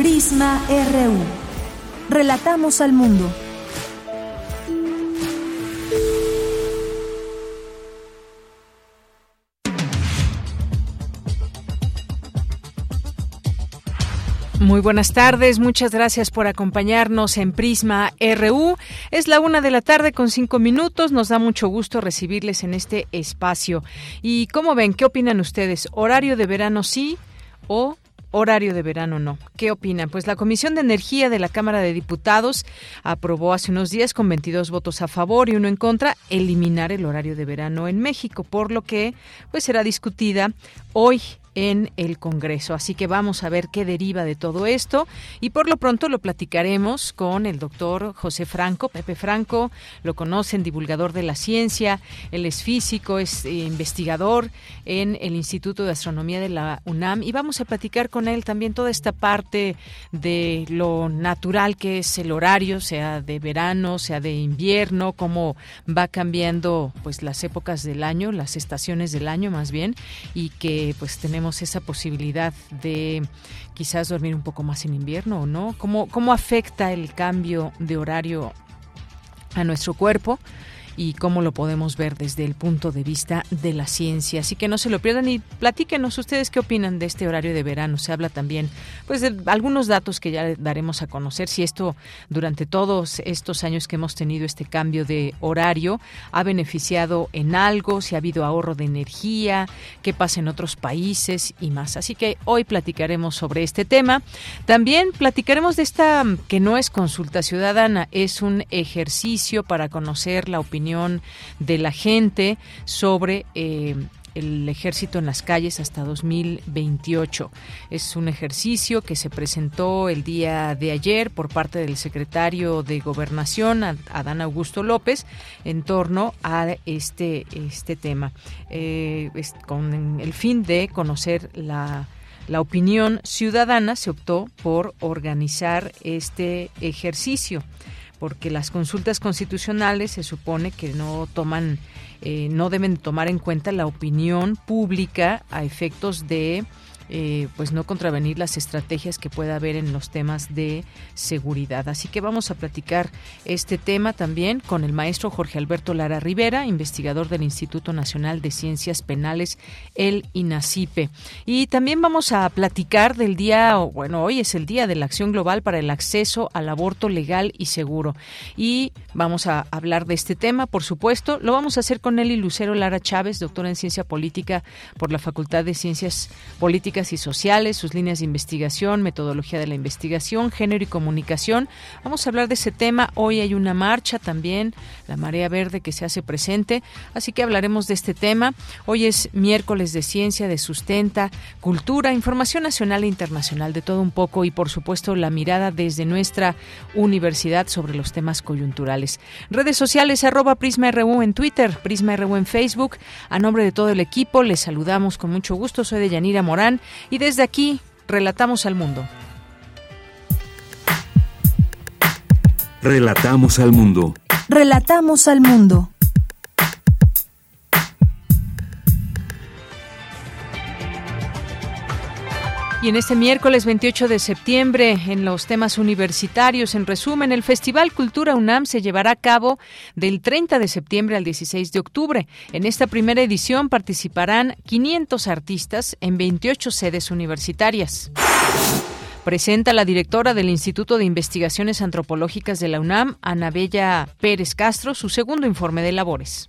Prisma RU. Relatamos al mundo. Muy buenas tardes, muchas gracias por acompañarnos en Prisma RU. Es la una de la tarde con cinco minutos, nos da mucho gusto recibirles en este espacio. ¿Y cómo ven? ¿Qué opinan ustedes? ¿Horario de verano sí o horario de verano no. ¿Qué opinan? Pues la Comisión de Energía de la Cámara de Diputados aprobó hace unos días con 22 votos a favor y uno en contra eliminar el horario de verano en México, por lo que pues será discutida hoy en el Congreso. Así que vamos a ver qué deriva de todo esto. Y por lo pronto lo platicaremos con el doctor José Franco, Pepe Franco, lo conocen, divulgador de la ciencia, él es físico, es eh, investigador en el Instituto de Astronomía de la UNAM. Y vamos a platicar con él también toda esta parte de lo natural que es el horario, sea de verano, sea de invierno, cómo va cambiando pues las épocas del año, las estaciones del año más bien y que pues tenemos esa posibilidad de quizás dormir un poco más en invierno o no? ¿Cómo, cómo afecta el cambio de horario a nuestro cuerpo? Y cómo lo podemos ver desde el punto de vista de la ciencia. Así que no se lo pierdan y platíquenos ustedes qué opinan de este horario de verano. Se habla también pues de algunos datos que ya daremos a conocer si esto durante todos estos años que hemos tenido este cambio de horario ha beneficiado en algo, si ha habido ahorro de energía, qué pasa en otros países y más. Así que hoy platicaremos sobre este tema. También platicaremos de esta que no es consulta ciudadana, es un ejercicio para conocer la opinión de la gente sobre eh, el ejército en las calles hasta 2028. Es un ejercicio que se presentó el día de ayer por parte del secretario de Gobernación, Adán Augusto López, en torno a este, este tema, eh, con el fin de conocer la la opinión ciudadana se optó por organizar este ejercicio porque las consultas constitucionales se supone que no toman, eh, no deben tomar en cuenta la opinión pública a efectos de eh, pues no contravenir las estrategias que pueda haber en los temas de seguridad. Así que vamos a platicar este tema también con el maestro Jorge Alberto Lara Rivera, investigador del Instituto Nacional de Ciencias Penales, el INACIPE. Y también vamos a platicar del día, bueno, hoy es el día de la acción global para el acceso al aborto legal y seguro. Y vamos a hablar de este tema, por supuesto. Lo vamos a hacer con Eli Lucero Lara Chávez, doctora en Ciencia Política por la Facultad de Ciencias Políticas y sociales, sus líneas de investigación, metodología de la investigación, género y comunicación. Vamos a hablar de ese tema. Hoy hay una marcha también, la marea verde que se hace presente, así que hablaremos de este tema. Hoy es miércoles de ciencia, de sustenta, cultura, información nacional e internacional, de todo un poco y por supuesto la mirada desde nuestra universidad sobre los temas coyunturales. Redes sociales arroba Prisma RU en Twitter, Prisma RU en Facebook. A nombre de todo el equipo les saludamos con mucho gusto. Soy de Yanira Morán y desde aquí relatamos al mundo. Relatamos al mundo. Relatamos al mundo. Y en este miércoles 28 de septiembre, en los temas universitarios, en resumen, el Festival Cultura UNAM se llevará a cabo del 30 de septiembre al 16 de octubre. En esta primera edición participarán 500 artistas en 28 sedes universitarias. Presenta la directora del Instituto de Investigaciones Antropológicas de la UNAM, Anabella Pérez Castro, su segundo informe de labores.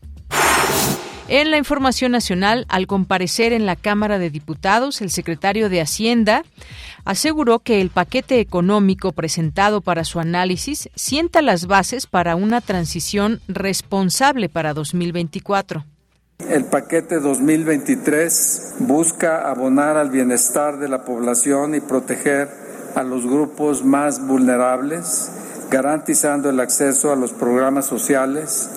En la información nacional, al comparecer en la Cámara de Diputados, el secretario de Hacienda aseguró que el paquete económico presentado para su análisis sienta las bases para una transición responsable para 2024. El paquete 2023 busca abonar al bienestar de la población y proteger a los grupos más vulnerables, garantizando el acceso a los programas sociales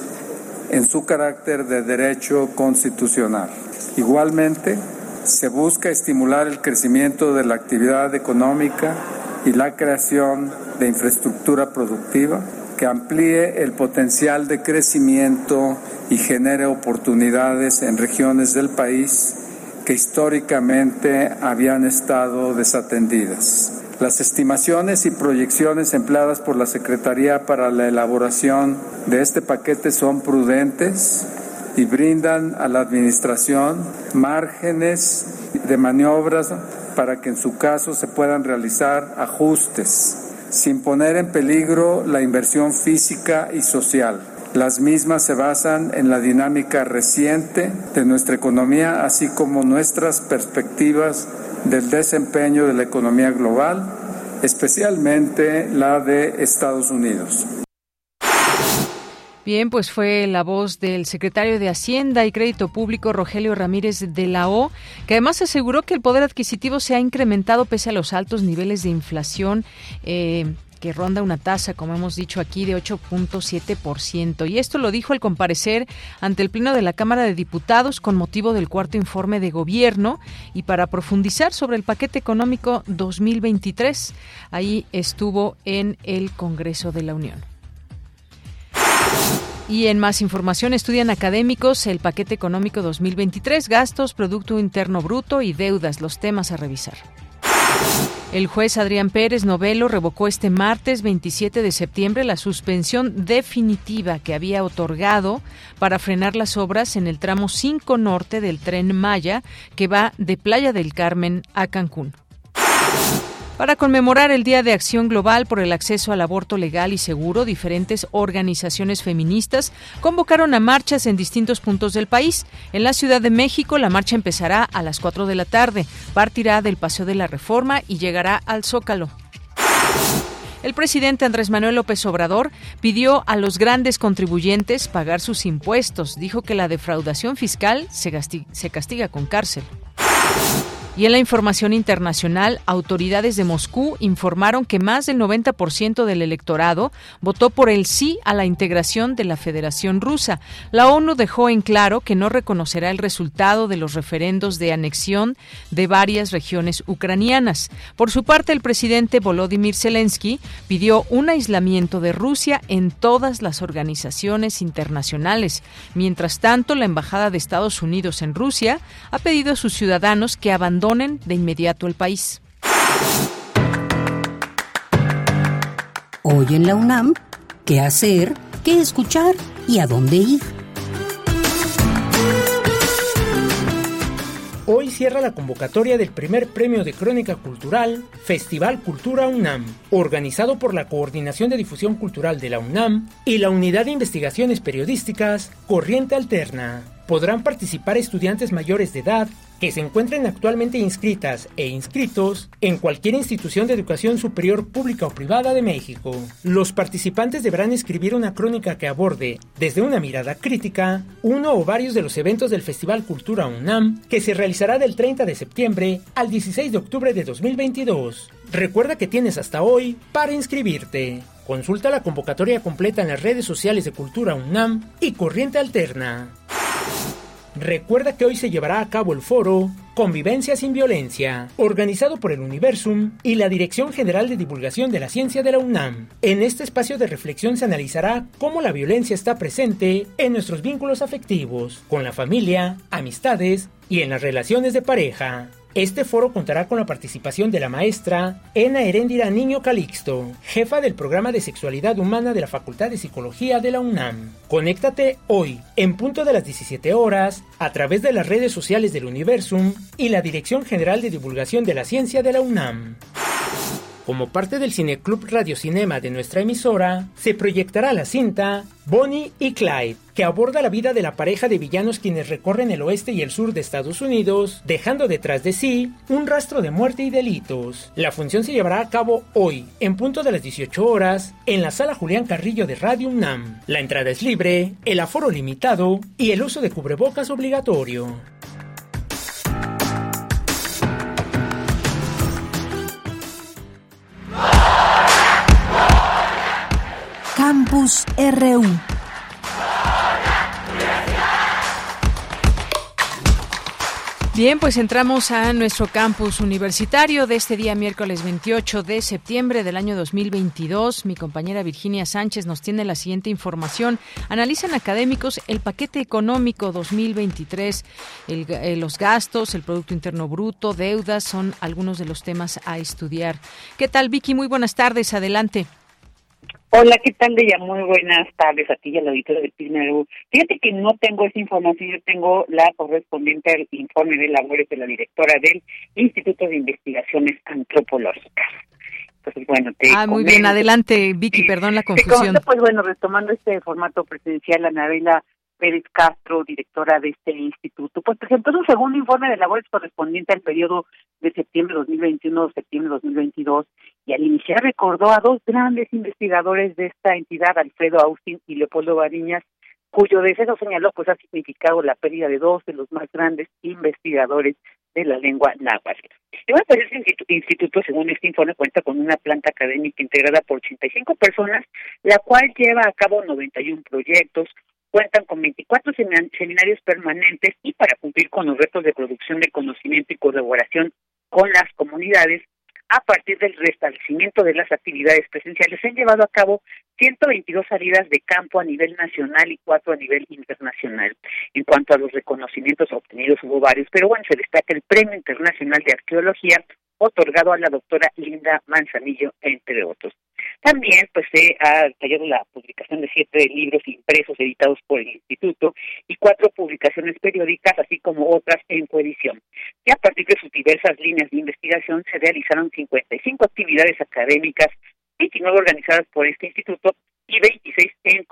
en su carácter de derecho constitucional. Igualmente, se busca estimular el crecimiento de la actividad económica y la creación de infraestructura productiva que amplíe el potencial de crecimiento y genere oportunidades en regiones del país que históricamente habían estado desatendidas. Las estimaciones y proyecciones empleadas por la Secretaría para la elaboración de este paquete son prudentes y brindan a la Administración márgenes de maniobras para que en su caso se puedan realizar ajustes sin poner en peligro la inversión física y social. Las mismas se basan en la dinámica reciente de nuestra economía, así como nuestras perspectivas del desempeño de la economía global, especialmente la de Estados Unidos. Bien, pues fue la voz del secretario de Hacienda y Crédito Público, Rogelio Ramírez de la O, que además aseguró que el poder adquisitivo se ha incrementado pese a los altos niveles de inflación. Eh, que ronda una tasa, como hemos dicho aquí, de 8.7%. Y esto lo dijo al comparecer ante el Pleno de la Cámara de Diputados con motivo del cuarto informe de gobierno y para profundizar sobre el paquete económico 2023. Ahí estuvo en el Congreso de la Unión. Y en más información, estudian académicos el paquete económico 2023, gastos, Producto Interno Bruto y deudas, los temas a revisar. El juez Adrián Pérez Novelo revocó este martes 27 de septiembre la suspensión definitiva que había otorgado para frenar las obras en el tramo 5 norte del tren Maya que va de Playa del Carmen a Cancún. Para conmemorar el Día de Acción Global por el Acceso al Aborto Legal y Seguro, diferentes organizaciones feministas convocaron a marchas en distintos puntos del país. En la Ciudad de México, la marcha empezará a las 4 de la tarde, partirá del Paseo de la Reforma y llegará al Zócalo. El presidente Andrés Manuel López Obrador pidió a los grandes contribuyentes pagar sus impuestos. Dijo que la defraudación fiscal se, castiga con cárcel. Y en la información internacional, autoridades de Moscú informaron que más del 90% del electorado votó por el sí a la integración de la Federación Rusa. La ONU dejó en claro que no reconocerá el resultado de los referendos de anexión de varias regiones ucranianas. Por su parte, el presidente Volodymyr Zelensky pidió un aislamiento de Rusia en todas las organizaciones internacionales. Mientras tanto, la Embajada de Estados Unidos en Rusia ha pedido a sus ciudadanos que abandonen de inmediato el país. Hoy en la UNAM, ¿qué hacer? ¿Qué escuchar? ¿Y a dónde ir? Hoy cierra la convocatoria del primer premio de crónica cultural Festival Cultura UNAM, organizado por la Coordinación de Difusión Cultural de la UNAM y la Unidad de Investigaciones Periodísticas Corriente Alterna. Podrán participar estudiantes mayores de edad que se encuentren actualmente inscritas e inscritos en cualquier institución de educación superior pública o privada de México. Los participantes deberán escribir una crónica que aborde, desde una mirada crítica, uno o varios de los eventos del Festival Cultura UNAM, que se realizará del 30 de septiembre al 16 de octubre de 2022. Recuerda que tienes hasta hoy para inscribirte. Consulta la convocatoria completa en las redes sociales de Cultura UNAM y Corriente Alterna. Recuerda que hoy se llevará a cabo el foro Convivencia sin Violencia, organizado por el Universum y la Dirección General de Divulgación de la Ciencia de la UNAM. En este espacio de reflexión se analizará cómo la violencia está presente en nuestros vínculos afectivos, con la familia, amistades y en las relaciones de pareja. Este foro contará con la participación de la maestra Ena Heréndira Niño Calixto, jefa del programa de sexualidad humana de la Facultad de Psicología de la UNAM. Conéctate hoy, en punto de las 17 horas, a través de las redes sociales del Universum y la Dirección General de Divulgación de la Ciencia de la UNAM. Como parte del Cineclub Radiocinema de nuestra emisora, se proyectará la cinta Bonnie y Clyde, que aborda la vida de la pareja de villanos quienes recorren el oeste y el sur de Estados Unidos, dejando detrás de sí un rastro de muerte y delitos. La función se llevará a cabo hoy, en punto de las 18 horas, en la sala Julián Carrillo de Radio UNAM. La entrada es libre, el aforo limitado y el uso de cubrebocas obligatorio. Campus RU. Bien, pues entramos a nuestro campus universitario de este día miércoles 28 de septiembre del año 2022. Mi compañera Virginia Sánchez nos tiene la siguiente información. Analizan académicos el paquete económico 2023, eh, los gastos, el Producto Interno Bruto, deudas, son algunos de los temas a estudiar. ¿Qué tal, Vicky? Muy buenas tardes. Adelante. Hola, ¿qué tal, Deya? Muy buenas tardes a ti y a la auditoría de Prisma Fíjate que no tengo esa información, yo tengo la correspondiente al informe de labores de la directora del Instituto de Investigaciones Antropológicas. Entonces, bueno, te Ah, muy bien, adelante, Vicky, perdón la confusión. pues bueno, retomando este formato presencial, Anabela Pérez Castro, directora de este instituto, pues presentó un segundo informe de labores correspondiente al periodo de septiembre 2021 septiembre 2022 y al iniciar recordó a dos grandes investigadores de esta entidad, Alfredo Austin y Leopoldo Bariñas, cuyo deseo señaló pues ha significado la pérdida de dos de los más grandes investigadores de la lengua náhuatl. este instituto, según este informe, cuenta con una planta académica integrada por 85 personas, la cual lleva a cabo 91 proyectos, cuentan con 24 seminarios permanentes y para cumplir con los retos de producción de conocimiento y colaboración con las comunidades, a partir del restablecimiento de las actividades presenciales, se han llevado a cabo 122 salidas de campo a nivel nacional y cuatro a nivel internacional. En cuanto a los reconocimientos obtenidos, hubo varios, pero bueno, se destaca el Premio Internacional de Arqueología otorgado a la doctora Linda Manzanillo, entre otros. También pues se ha detallado la publicación de siete libros impresos editados por el Instituto y cuatro publicaciones periódicas, así como otras en coedición. Y a partir de sus diversas líneas de investigación se realizaron 55 actividades académicas, 29 organizadas por este instituto y 26 en,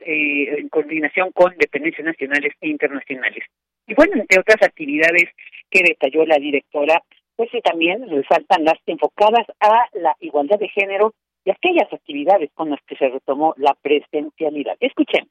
eh, en coordinación con dependencias nacionales e internacionales. Y bueno, entre otras actividades que detalló la directora, pues también resaltan las enfocadas a la igualdad de género y aquellas actividades con las que se retomó la presencialidad. Escuchen.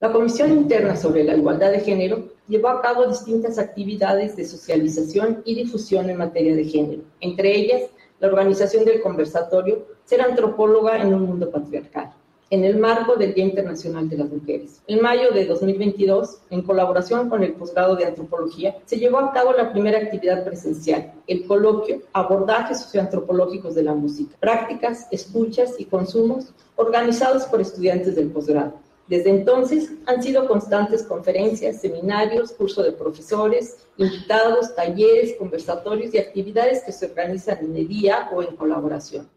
La Comisión Interna sobre la Igualdad de Género llevó a cabo distintas actividades de socialización y difusión en materia de género, entre ellas la organización del conversatorio Ser antropóloga en un mundo patriarcal en el marco del Día Internacional de las Mujeres. En mayo de 2022, en colaboración con el Posgrado de Antropología, se llevó a cabo la primera actividad presencial, el coloquio Abordajes socioantropológicos de la música, prácticas, escuchas y consumos organizados por estudiantes del posgrado. Desde entonces han sido constantes conferencias, seminarios, curso de profesores, invitados, talleres, conversatorios y actividades que se organizan en el día o en colaboración.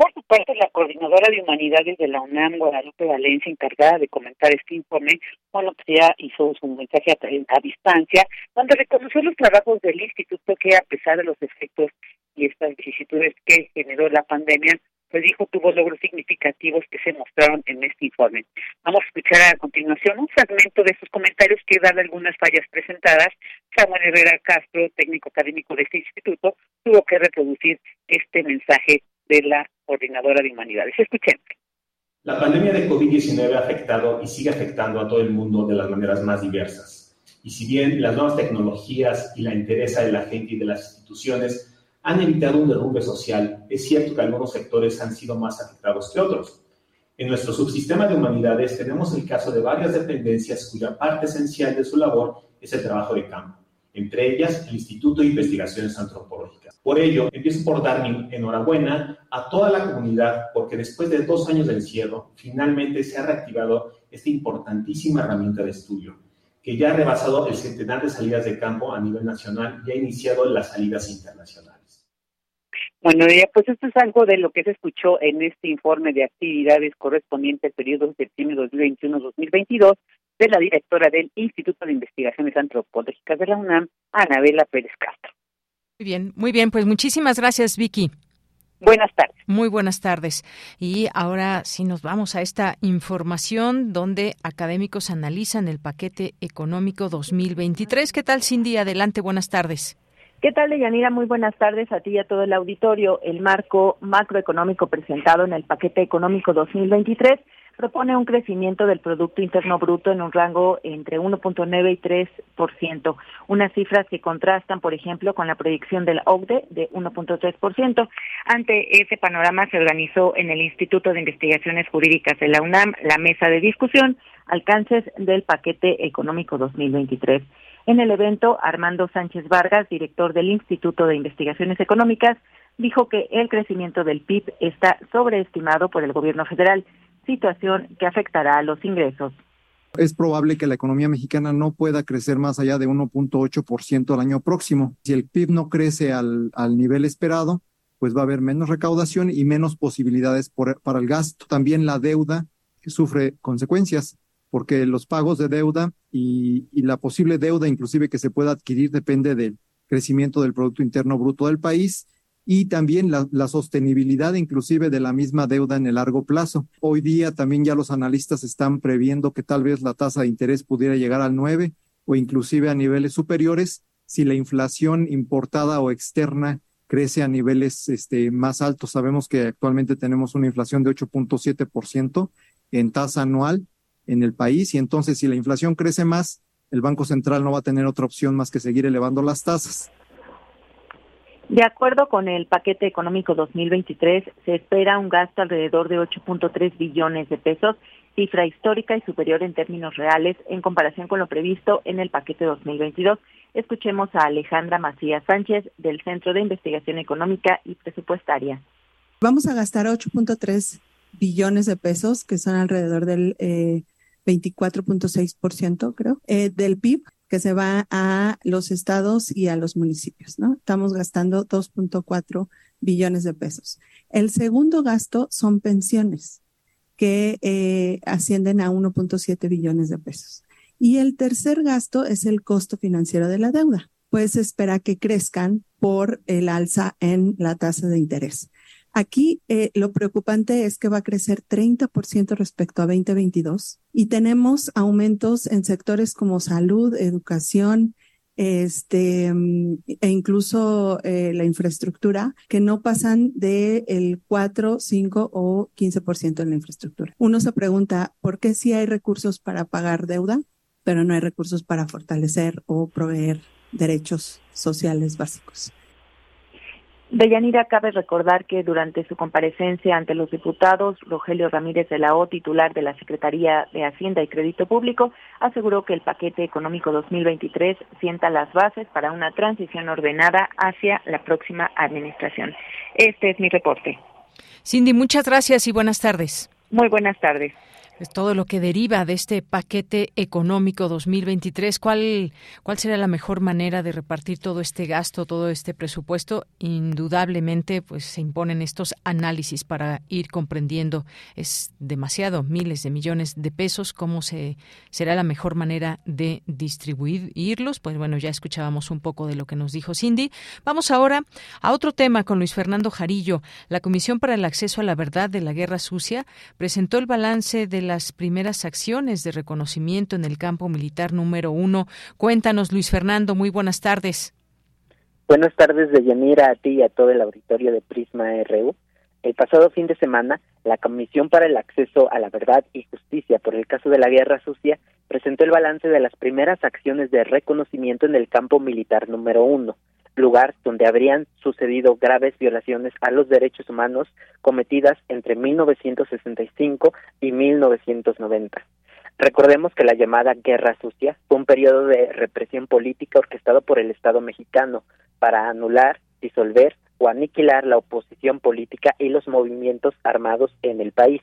Por su parte, la coordinadora de humanidades de la UNAM, Guadalupe Valencia, encargada de comentar este informe, bueno, pues ya hizo su mensaje a, distancia, donde reconoció los trabajos del instituto que, a pesar de los efectos y estas vicisitudes que generó la pandemia, pues dijo tuvo logros significativos que se mostraron en este informe. Vamos a escuchar a continuación un fragmento de sus comentarios que, dan algunas fallas presentadas, Samuel Herrera Castro, técnico académico de este instituto, tuvo que reproducir este mensaje de la coordinadora de humanidades. Escuchen. La pandemia de COVID-19 ha afectado y sigue afectando a todo el mundo de las maneras más diversas. Y si bien las nuevas tecnologías y la interés de la gente y de las instituciones han evitado un derrumbe social, es cierto que algunos sectores han sido más afectados que otros. En nuestro subsistema de humanidades tenemos el caso de varias dependencias cuya parte esencial de su labor es el trabajo de campo, entre ellas el Instituto de Investigaciones Antropológicas. Por ello, empiezo por dar mi enhorabuena a toda la comunidad porque después de dos años de encierro, finalmente se ha reactivado esta importantísima herramienta de estudio, que ya ha rebasado el centenar de salidas de campo a nivel nacional y ha iniciado las salidas internacionales. Bueno, ya pues esto es algo de lo que se escuchó en este informe de actividades correspondiente al periodo septiembre 2021-2022 de la directora del Instituto de Investigaciones Antropológicas de la UNAM, Anabela Pérez Castro. Muy bien, muy bien, pues muchísimas gracias, Vicky. Buenas tardes. Muy buenas tardes. Y ahora sí nos vamos a esta información donde académicos analizan el paquete económico 2023. ¿Qué tal, Cindy? Adelante, buenas tardes. ¿Qué tal, Deyanira? Muy buenas tardes a ti y a todo el auditorio. El marco macroeconómico presentado en el paquete económico 2023 propone un crecimiento del Producto Interno Bruto en un rango entre 1.9 y 3%, unas cifras que contrastan, por ejemplo, con la proyección del OCDE de 1.3%. Ante ese panorama se organizó en el Instituto de Investigaciones Jurídicas de la UNAM la mesa de discusión alcances del paquete económico 2023. En el evento, Armando Sánchez Vargas, director del Instituto de Investigaciones Económicas, dijo que el crecimiento del PIB está sobreestimado por el gobierno federal situación que afectará a los ingresos. Es probable que la economía mexicana no pueda crecer más allá de 1.8% al año próximo. Si el PIB no crece al, al, nivel esperado, pues va a haber menos recaudación y menos posibilidades por, para el gasto. También la deuda sufre consecuencias porque los pagos de deuda y, y la posible deuda inclusive que se pueda adquirir depende del crecimiento del Producto Interno Bruto del país y también la, sostenibilidad inclusive de la misma deuda en el largo plazo. Hoy día también ya los analistas están previendo que tal vez la tasa de interés pudiera llegar al 9 o inclusive a niveles superiores si la inflación importada o externa crece a niveles este, más altos. Sabemos que actualmente tenemos una inflación de 8.7% en tasa anual en el país y entonces si la inflación crece más, el Banco Central no va a tener otra opción más que seguir elevando las tasas. De acuerdo con el paquete económico 2023, se espera un gasto alrededor de 8.3 billones de pesos, cifra histórica y superior en términos reales en comparación con lo previsto en el paquete 2022. Escuchemos a Alejandra Macías Sánchez del Centro de Investigación Económica y Presupuestaria. Vamos a gastar 8.3 billones de pesos, que son alrededor del eh, 24.6%, creo, eh, del PIB que se va a los estados y a los municipios, ¿no? Estamos gastando 2.4 billones de pesos. El segundo gasto son pensiones, que eh, ascienden a 1.7 billones de pesos. Y el tercer gasto es el costo financiero de la deuda, pues espera que crezcan por el alza en la tasa de interés. Aquí eh, lo preocupante es que va a crecer 30% respecto a 2022 y tenemos aumentos en sectores como salud, educación, este, e incluso eh, la infraestructura, que no pasan del el 4, 5 o 15% en la infraestructura. Uno se pregunta, ¿por qué sí hay recursos para pagar deuda, pero no hay recursos para fortalecer o proveer derechos sociales básicos? Deyanira, cabe recordar que durante su comparecencia ante los diputados, Rogelio Ramírez de la O, titular de la Secretaría de Hacienda y Crédito Público, aseguró que el paquete económico 2023 sienta las bases para una transición ordenada hacia la próxima administración. Este es mi reporte. Cindy, muchas gracias y buenas tardes. Muy buenas tardes es todo lo que deriva de este paquete económico 2023. ¿Cuál, ¿Cuál será la mejor manera de repartir todo este gasto, todo este presupuesto? Indudablemente, pues se imponen estos análisis para ir comprendiendo. Es demasiado, miles de millones de pesos. ¿Cómo se, será la mejor manera de distribuirlos? Pues bueno, ya escuchábamos un poco de lo que nos dijo Cindy. Vamos ahora a otro tema con Luis Fernando Jarillo. La Comisión para el Acceso a la Verdad de la Guerra Sucia presentó el balance de las primeras acciones de reconocimiento en el campo militar número uno. Cuéntanos, Luis Fernando, muy buenas tardes. Buenas tardes, Deyanira, a ti y a todo el auditorio de Prisma RU. El pasado fin de semana, la Comisión para el Acceso a la Verdad y Justicia por el caso de la Guerra Sucia presentó el balance de las primeras acciones de reconocimiento en el campo militar número uno, lugar donde habrían sucedido graves violaciones a los derechos humanos cometidas entre 1965 y 1990. Recordemos que la llamada Guerra Sucia fue un periodo de represión política orquestado por el Estado mexicano para anular, disolver o aniquilar la oposición política y los movimientos armados en el país.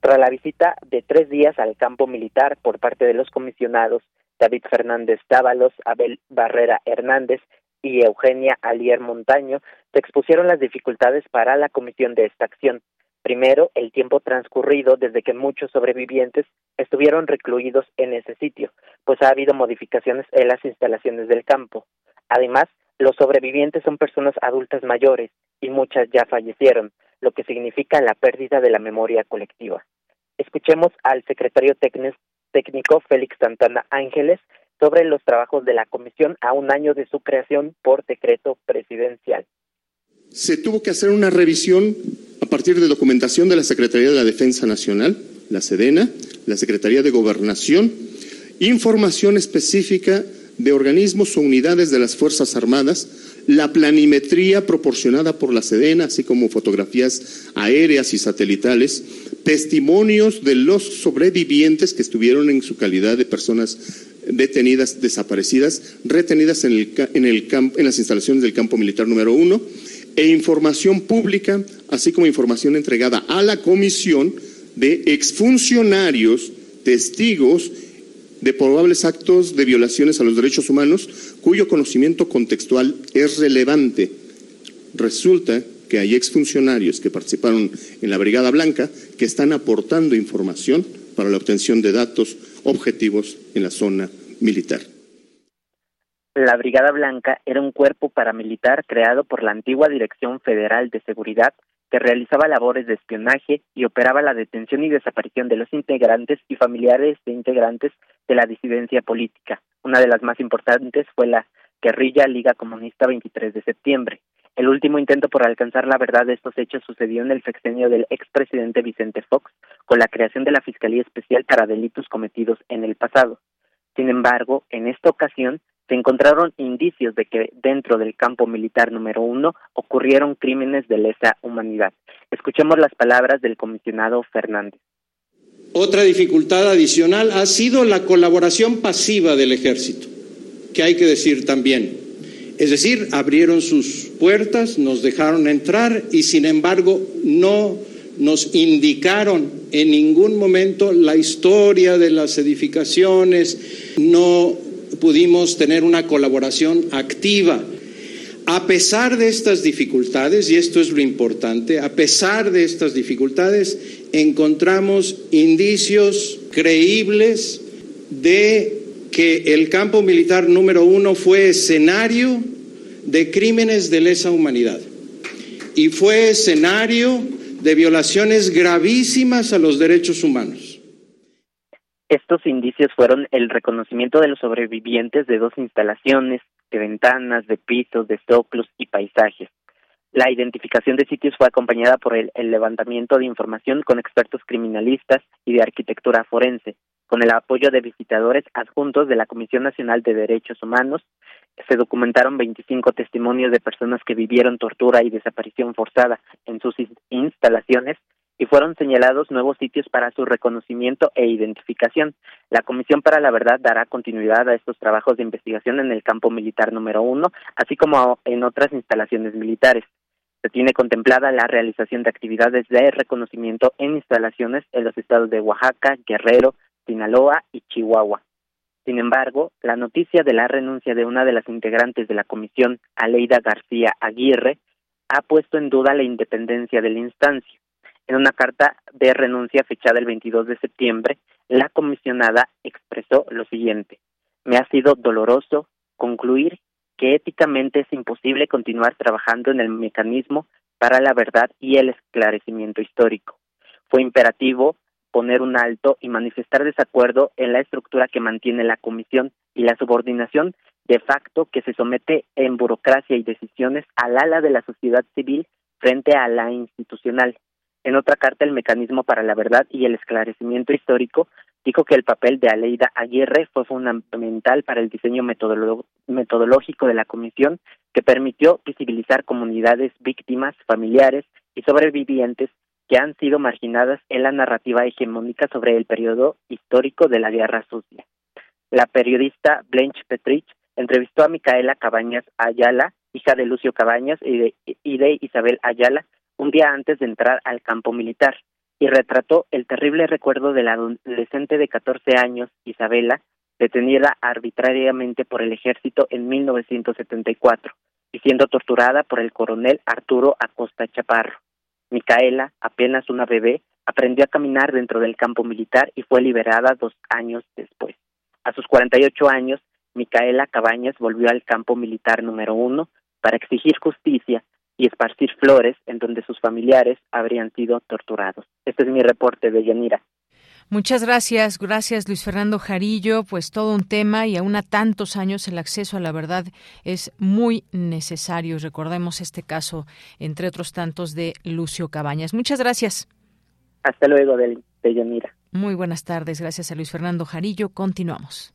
Tras la visita de tres días al campo militar por parte de los comisionados David Fernández Dávalos, Abel Barrera Hernández y Eugenia Alier Montaño se expusieron las dificultades para la comisión de esta acción. Primero, el tiempo transcurrido desde que muchos sobrevivientes estuvieron recluidos en ese sitio, pues ha habido modificaciones en las instalaciones del campo. Además, Los sobrevivientes son personas adultas mayores y muchas ya fallecieron, lo que significa la pérdida de la memoria colectiva. Escuchemos al secretario técnico Félix Santana Ángeles sobre los trabajos de la comisión a un año de su creación por decreto presidencial. Se tuvo que hacer una revisión a partir de documentación de la Secretaría de la Defensa Nacional, la SEDENA, la Secretaría de Gobernación, información específica de organismos o unidades de las Fuerzas Armadas, la planimetría proporcionada por la Sedena, así como fotografías aéreas y satelitales, testimonios de los sobrevivientes que estuvieron en su calidad de personas detenidas, desaparecidas, retenidas en, el, en, el en las instalaciones del campo militar número uno, e información pública, así como información entregada a la comisión de exfuncionarios, testigos de probables actos de violaciones a los derechos humanos cuyo conocimiento contextual es relevante. Resulta que hay exfuncionarios que participaron en la Brigada Blanca que están aportando información para la obtención de datos objetivos en la zona militar. La Brigada Blanca era un cuerpo paramilitar creado por la antigua Dirección Federal de Seguridad que realizaba labores de espionaje y operaba la detención y desaparición de los integrantes y familiares de integrantes de la disidencia política. Una de las más importantes fue la guerrilla Liga Comunista 23 de septiembre. El último intento por alcanzar la verdad de estos hechos sucedió en el sexenio del expresidente Vicente Fox, con la creación de la Fiscalía Especial para Delitos Cometidos en el pasado. Sin embargo, en esta ocasión se encontraron indicios de que dentro del campo militar número uno ocurrieron crímenes de lesa humanidad. Escuchemos las palabras del comisionado Fernández. Otra dificultad adicional ha sido la colaboración pasiva del ejército, que hay que decir también. Es decir, abrieron sus puertas, nos dejaron entrar y sin embargo no nos indicaron en ningún momento la historia de las edificaciones, no pudimos tener una colaboración activa. A pesar de estas dificultades, y esto es lo importante, a pesar de estas dificultades, encontramos indicios creíbles de que el campo militar número uno fue escenario de crímenes de lesa humanidad y fue escenario de violaciones gravísimas a los derechos humanos. Estos indicios fueron el reconocimiento de los sobrevivientes de dos instalaciones, de ventanas, de pisos, de zoclos y paisajes. La identificación de sitios fue acompañada por el, levantamiento de información con expertos criminalistas y de arquitectura forense, con el apoyo de visitadores adjuntos de la Comisión Nacional de Derechos Humanos. Se documentaron 25 testimonios de personas que vivieron tortura y desaparición forzada en sus instalaciones y fueron señalados nuevos sitios para su reconocimiento e identificación. La Comisión para la Verdad dará continuidad a estos trabajos de investigación en el campo militar número uno, así como en otras instalaciones militares. Se tiene contemplada la realización de actividades de reconocimiento en instalaciones en los estados de Oaxaca, Guerrero, Sinaloa y Chihuahua. Sin embargo, la noticia de la renuncia de una de las integrantes de la comisión, Aleida García Aguirre, ha puesto en duda la independencia de la instancia. En una carta de renuncia fechada el 22 de septiembre, la comisionada expresó lo siguiente. Me ha sido doloroso concluir que éticamente es imposible continuar trabajando en el mecanismo para la verdad y el esclarecimiento histórico. Fue imperativo poner un alto y manifestar desacuerdo en la estructura que mantiene la comisión y la subordinación de facto que se somete en burocracia y decisiones al ala de la sociedad civil frente a la institucional. En otra carta, el Mecanismo para la Verdad y el Esclarecimiento Histórico dijo que el papel de Aleida Aguirre fue fundamental para el diseño metodológico de la comisión que permitió visibilizar comunidades víctimas, familiares y sobrevivientes que han sido marginadas en la narrativa hegemónica sobre el periodo histórico de la Guerra Sucia. La periodista Blanche Petrich entrevistó a Micaela Cabañas Ayala, hija de Lucio Cabañas y de, y de Isabel Ayala, un día antes de entrar al campo militar y retrató el terrible recuerdo de la adolescente de 14 años, Isabela, detenida arbitrariamente por el ejército en 1974 y siendo torturada por el coronel Arturo Acosta Chaparro. Micaela, apenas una bebé, aprendió a caminar dentro del campo militar y fue liberada dos años después. A sus 48 años, Micaela Cabañas volvió al campo militar número uno para exigir justicia y esparcir flores en donde sus familiares habrían sido torturados. Este es mi reporte de Yanira. Muchas gracias, gracias Luis Fernando Jarillo. Pues todo un tema y aún a tantos años el acceso a la verdad es muy necesario. Recordemos este caso, entre otros tantos, de Lucio Cabañas. Muchas gracias. Hasta luego, de, de Muy buenas tardes, gracias a Luis Fernando Jarillo. Continuamos.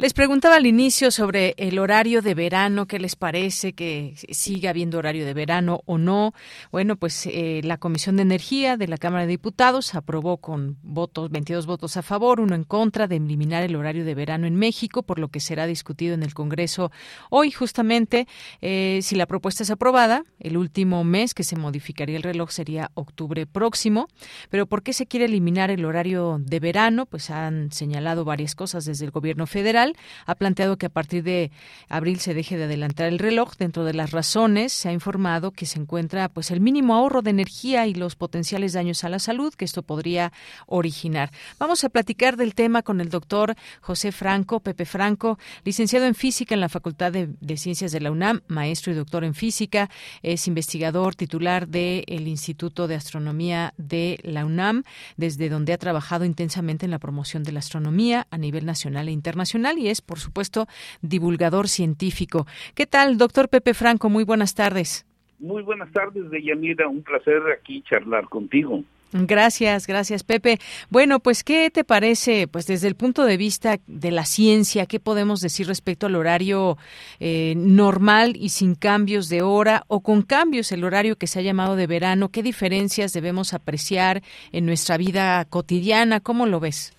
Les preguntaba al inicio sobre el horario de verano, ¿qué les parece que siga habiendo horario de verano o no? Bueno, pues eh, la Comisión de Energía de la Cámara de Diputados aprobó con votos, 22 votos a favor, uno en contra de eliminar el horario de verano en México, por lo que será discutido en el Congreso hoy justamente. Eh, si la propuesta es aprobada, el último mes que se modificaría el reloj sería octubre próximo. Pero ¿por qué se quiere eliminar el horario de verano? Pues han señalado varias cosas desde el Gobierno federal ha planteado que a partir de abril se deje de adelantar el reloj. Dentro de las razones se ha informado que se encuentra pues el mínimo ahorro de energía y los potenciales daños a la salud que esto podría originar. Vamos a platicar del tema con el doctor José Franco, Pepe Franco, licenciado en física en la Facultad de, Ciencias de la UNAM, maestro y doctor en física, es investigador titular del Instituto de Astronomía de la UNAM, desde donde ha trabajado intensamente en la promoción de la astronomía a nivel nacional e internacional y es, por supuesto, divulgador científico. ¿Qué tal, doctor Pepe Franco? Muy buenas tardes. Muy buenas tardes, Deyanira. Un placer aquí charlar contigo. Gracias, gracias Pepe. Bueno, pues ¿qué te parece, pues desde el punto de vista de la ciencia, qué podemos decir respecto al horario eh, normal y sin cambios de hora o con cambios el horario que se ha llamado de verano? ¿Qué diferencias debemos apreciar en nuestra vida cotidiana? ¿Cómo lo ves?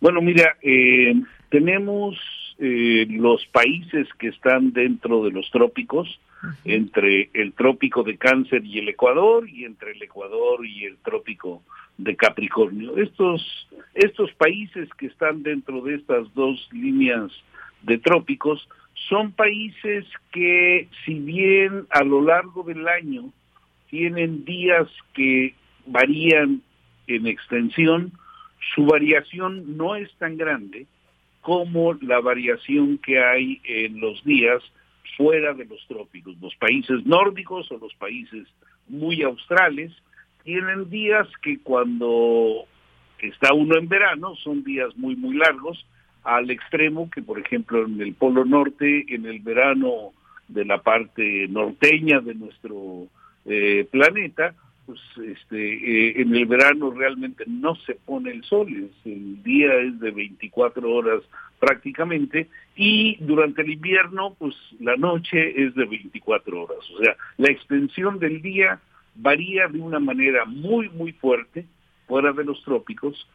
Bueno, mira, eh, tenemos eh, los países que están dentro de los trópicos, entre el trópico de Cáncer y el Ecuador, y entre el Ecuador y el trópico de Capricornio. Estos, estos países que están dentro de estas dos líneas de trópicos son países que, si bien a lo largo del año tienen días que varían en extensión, su variación no es tan grande como la variación que hay en los días fuera de los trópicos. Los países nórdicos o los países muy australes tienen días que cuando está uno en verano son días muy, muy largos, al extremo que, por ejemplo, en el Polo Norte, en el verano de la parte norteña de nuestro eh, planeta, pues este, eh, en el verano realmente no se pone el sol, el día es de 24 horas prácticamente y durante el invierno pues la noche es de 24 horas, o sea, la extensión del día varía de una manera muy muy fuerte fuera de los trópicos,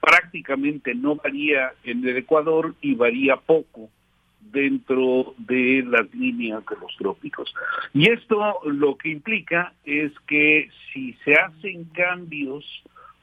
prácticamente no varía en el Ecuador y varía poco dentro de las líneas de los trópicos. Y esto lo que implica es que si se hacen cambios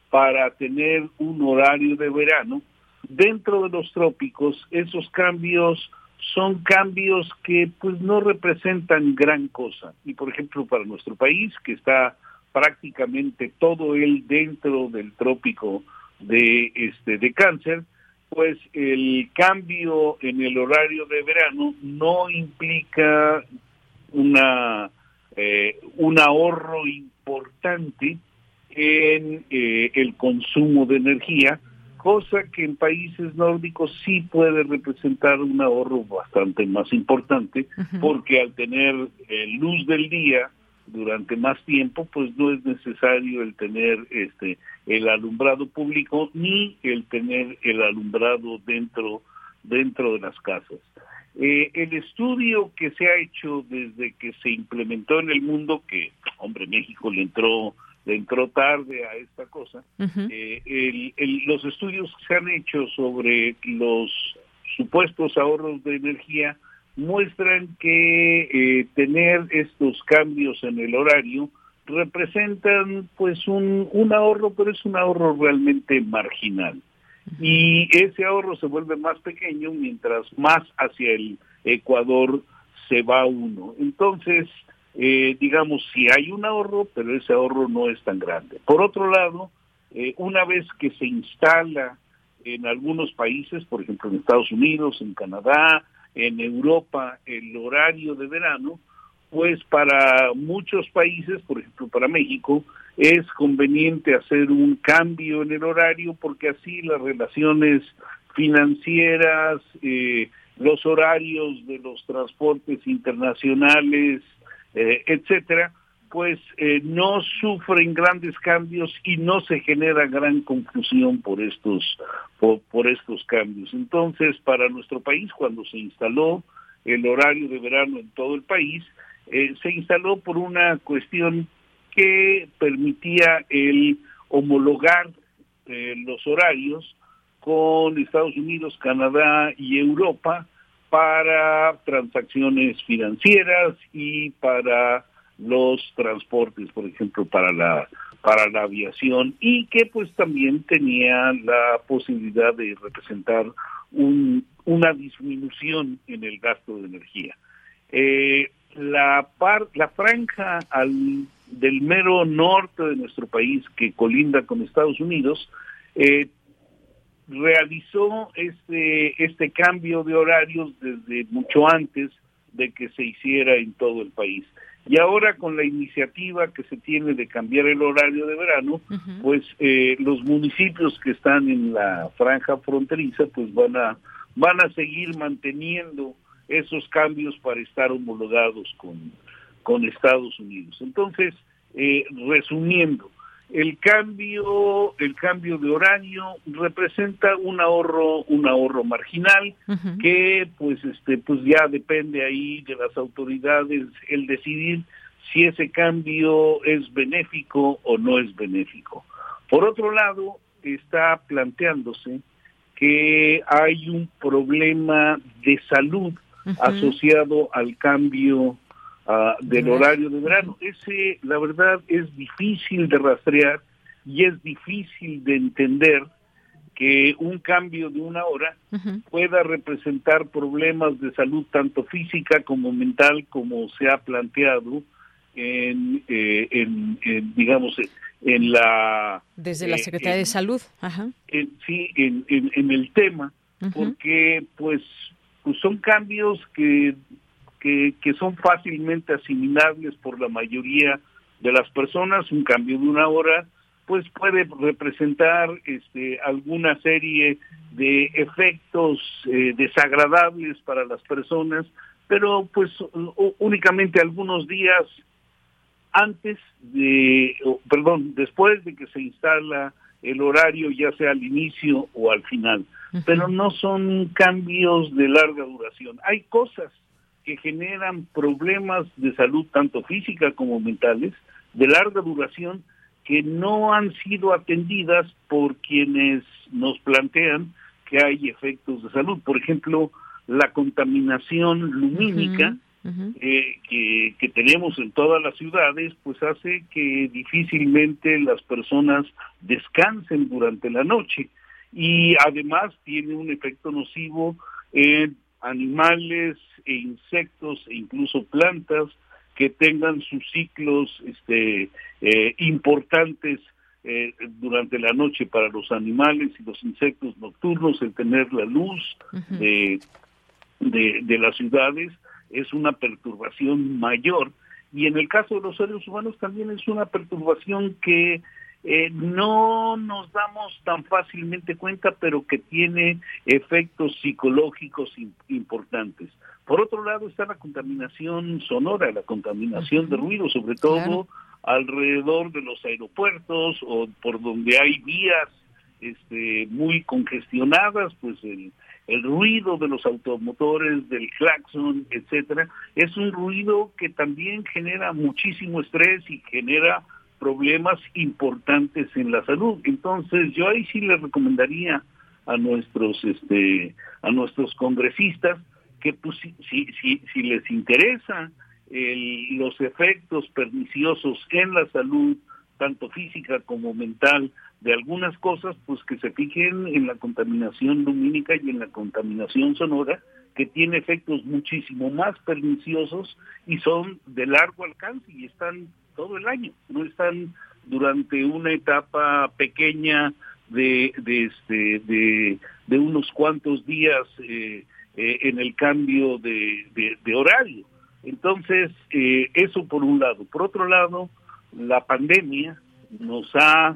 para tener un horario de verano, dentro de los trópicos esos cambios son cambios que pues no representan gran cosa. Y por ejemplo para nuestro país, que está prácticamente todo él dentro del trópico de este de cáncer, pues el cambio en el horario de verano no implica una eh, un ahorro importante en eh, el consumo de energía, cosa que en países nórdicos sí puede representar un ahorro bastante más importante, porque al tener eh, luz del día durante más tiempo, pues no es necesario el tener este el alumbrado público ni el tener el alumbrado dentro dentro de las casas. Eh, el estudio que se ha hecho desde que se implementó en el mundo, que hombre México le entró le entró tarde a esta cosa, eh, los estudios que se han hecho sobre los supuestos ahorros de energía muestran que eh, tener estos cambios en el horario representan pues un, un ahorro, pero es un ahorro realmente marginal. y ese ahorro se vuelve más pequeño mientras más hacia el Ecuador se va uno. Entonces, eh, digamos, si hay un ahorro, pero ese ahorro no es tan grande. Por otro lado, eh, una vez que se instala en algunos países, por ejemplo en Estados Unidos, en Canadá, en Europa, el horario de verano, pues para muchos países, por ejemplo para México, es conveniente hacer un cambio en el horario porque así las relaciones financieras, eh, los horarios de los transportes internacionales, eh, etcétera, pues eh, no sufren grandes cambios y no se genera gran confusión por estos por, estos cambios. Entonces, para nuestro país, cuando se instaló el horario de verano en todo el país, eh, se instaló por una cuestión que permitía el homologar eh, los horarios con Estados Unidos, Canadá y Europa para transacciones financieras y para los transportes, por ejemplo, para la para la aviación y que pues también tenía la posibilidad de representar un, una disminución en el gasto de energía. Eh, la par, la franja al, del mero norte de nuestro país que colinda con Estados Unidos eh, realizó este este cambio de horarios desde mucho antes de que se hiciera en todo el país. Y ahora con la iniciativa que se tiene de cambiar el horario de verano, pues eh, los municipios que están en la franja fronteriza pues van a van a seguir manteniendo esos cambios para estar homologados con, con Estados Unidos. Entonces, eh, resumiendo, el cambio el cambio de horario representa un ahorro un ahorro marginal que pues este pues ya depende ahí de las autoridades el decidir si ese cambio es benéfico o no es benéfico. Por otro lado está planteándose que hay un problema de salud asociado al cambio del horario de verano. Ese, la verdad, es difícil de rastrear y es difícil de entender que un cambio de una hora pueda representar problemas de salud tanto física como mental como se ha planteado en, eh, en, digamos en la desde la eh, Secretaría de Salud Ajá. sí en, en, el tema porque pues, pues son cambios que que, son fácilmente asimilables por la mayoría de las personas. Un cambio de una hora pues puede representar este, alguna serie de efectos eh, desagradables para las personas, pero pues únicamente algunos días antes de, perdón, después de que se instala el horario, ya sea al inicio o al final, pero no son cambios de larga duración. Hay cosas que generan problemas de salud tanto física como mentales de larga duración que no han sido atendidas por quienes nos plantean que hay efectos de salud. Por ejemplo, la contaminación lumínica eh, que, que, tenemos en todas las ciudades, pues hace que difícilmente las personas descansen durante la noche y además tiene un efecto nocivo en animales e insectos e incluso plantas que tengan sus ciclos este, eh, importantes eh, durante la noche para los animales y los insectos nocturnos, el tener la luz de, de, las ciudades es una perturbación mayor. Y en el caso de los seres humanos también es una perturbación que eh, no nos damos tan fácilmente cuenta, pero que tiene efectos psicológicos importantes. Por otro lado está la contaminación sonora, la contaminación de ruido, sobre todo alrededor de los aeropuertos o por donde hay vías este, muy congestionadas, pues el, el ruido de los automotores, del claxon, etcétera, es un ruido que también genera muchísimo estrés y genera problemas importantes en la salud. Entonces, yo ahí sí le recomendaría a nuestros este a nuestros congresistas que pues si si si, les interesa los efectos perniciosos en la salud tanto física como mental de algunas cosas, pues que se fijen en la contaminación lumínica y en la contaminación sonora, que tiene efectos muchísimo más perniciosos y son de largo alcance y están todo el año, no están durante una etapa pequeña de, de, este, de, unos cuantos días eh, eh, en el cambio de, de horario. Entonces, eh, eso por un lado. Por otro lado, la pandemia nos ha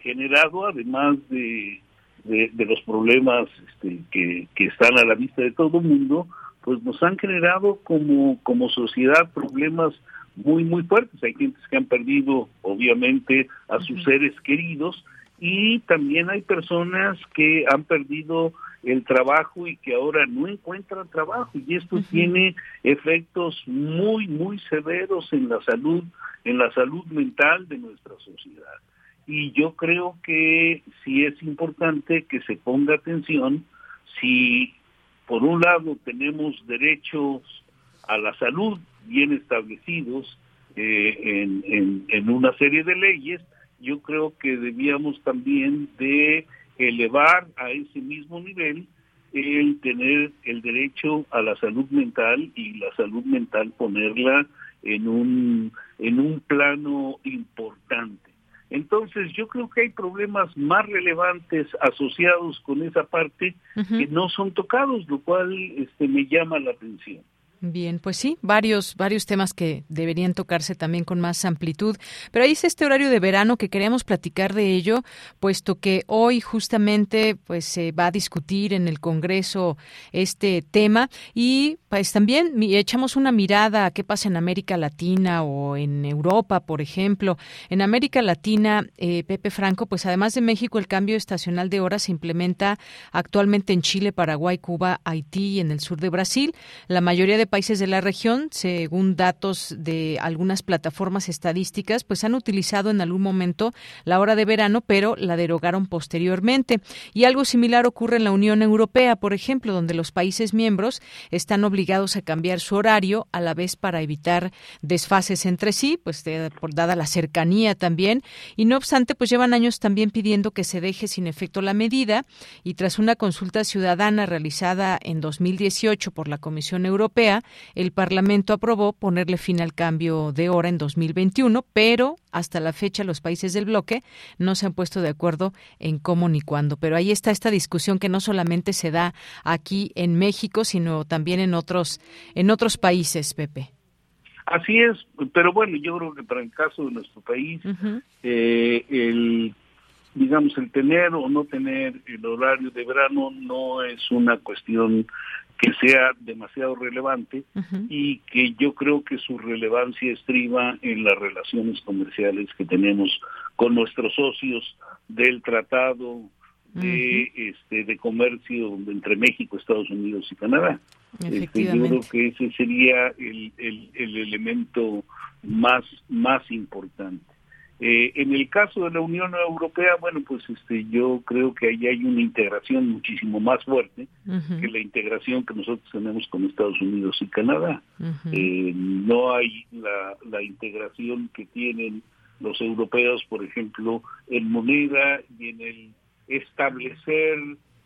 generado, además de, de, los problemas este, que, que, están a la vista de todo el mundo, pues nos han generado como, como sociedad problemas muy, muy fuertes. Hay gentes que han perdido, obviamente, a sus seres queridos y también hay personas que han perdido el trabajo y que ahora no encuentran trabajo. Y esto tiene efectos muy muy severos en la salud en la salud mental de nuestra sociedad. Y yo creo que sí es importante que se ponga atención si por un lado tenemos derechos a la salud bien establecidos eh, en, en, en una serie de leyes, yo creo que debíamos también de elevar a ese mismo nivel el tener el derecho a la salud mental y la salud mental ponerla en un en un plano importante. Entonces yo creo que hay problemas más relevantes asociados con esa parte que no son tocados, lo cual este me llama la atención. Bien, pues sí, varios, varios temas que deberían tocarse también con más amplitud. Pero ahí es este horario de verano que queríamos platicar de ello, puesto que hoy justamente pues se va a discutir en el Congreso este tema y pues también echamos una mirada a qué pasa en América Latina o en Europa, por ejemplo. En América Latina, eh, Pepe Franco, pues además de México, el cambio estacional de horas se implementa actualmente en Chile, Paraguay, Cuba, Haití y en el sur de Brasil. La mayoría de países de la región, según datos de algunas plataformas estadísticas, pues han utilizado en algún momento la hora de verano, pero la derogaron posteriormente. Y algo similar ocurre en la Unión Europea, por ejemplo, donde los países miembros están obligados a cambiar su horario a la vez para evitar desfases entre sí, pues por dada la cercanía también. Y no obstante, pues llevan años también pidiendo que se deje sin efecto la medida y tras una consulta ciudadana realizada en 2018 por la Comisión Europea, el Parlamento aprobó ponerle fin al cambio de hora en 2021, pero hasta la fecha los países del bloque no se han puesto de acuerdo en cómo ni cuándo. Pero ahí está esta discusión que no solamente se da aquí en México, sino también en otros, en otros países, Pepe. Así es, pero bueno, yo creo que para el caso de nuestro país, eh, el digamos, el tener o no tener el horario de verano no es una cuestión que sea demasiado relevante y que yo creo que su relevancia estriba en las relaciones comerciales que tenemos con nuestros socios del tratado de este de comercio entre México, Estados Unidos y Canadá. Este, yo creo que ese sería el, el, el elemento más más importante. Eh, en el caso de la Unión Europea, bueno, pues este, yo creo que ahí hay una integración muchísimo más fuerte que la integración que nosotros tenemos con Estados Unidos y Canadá. eh, no hay la, la integración que tienen los europeos, por ejemplo, en moneda y en el establecer,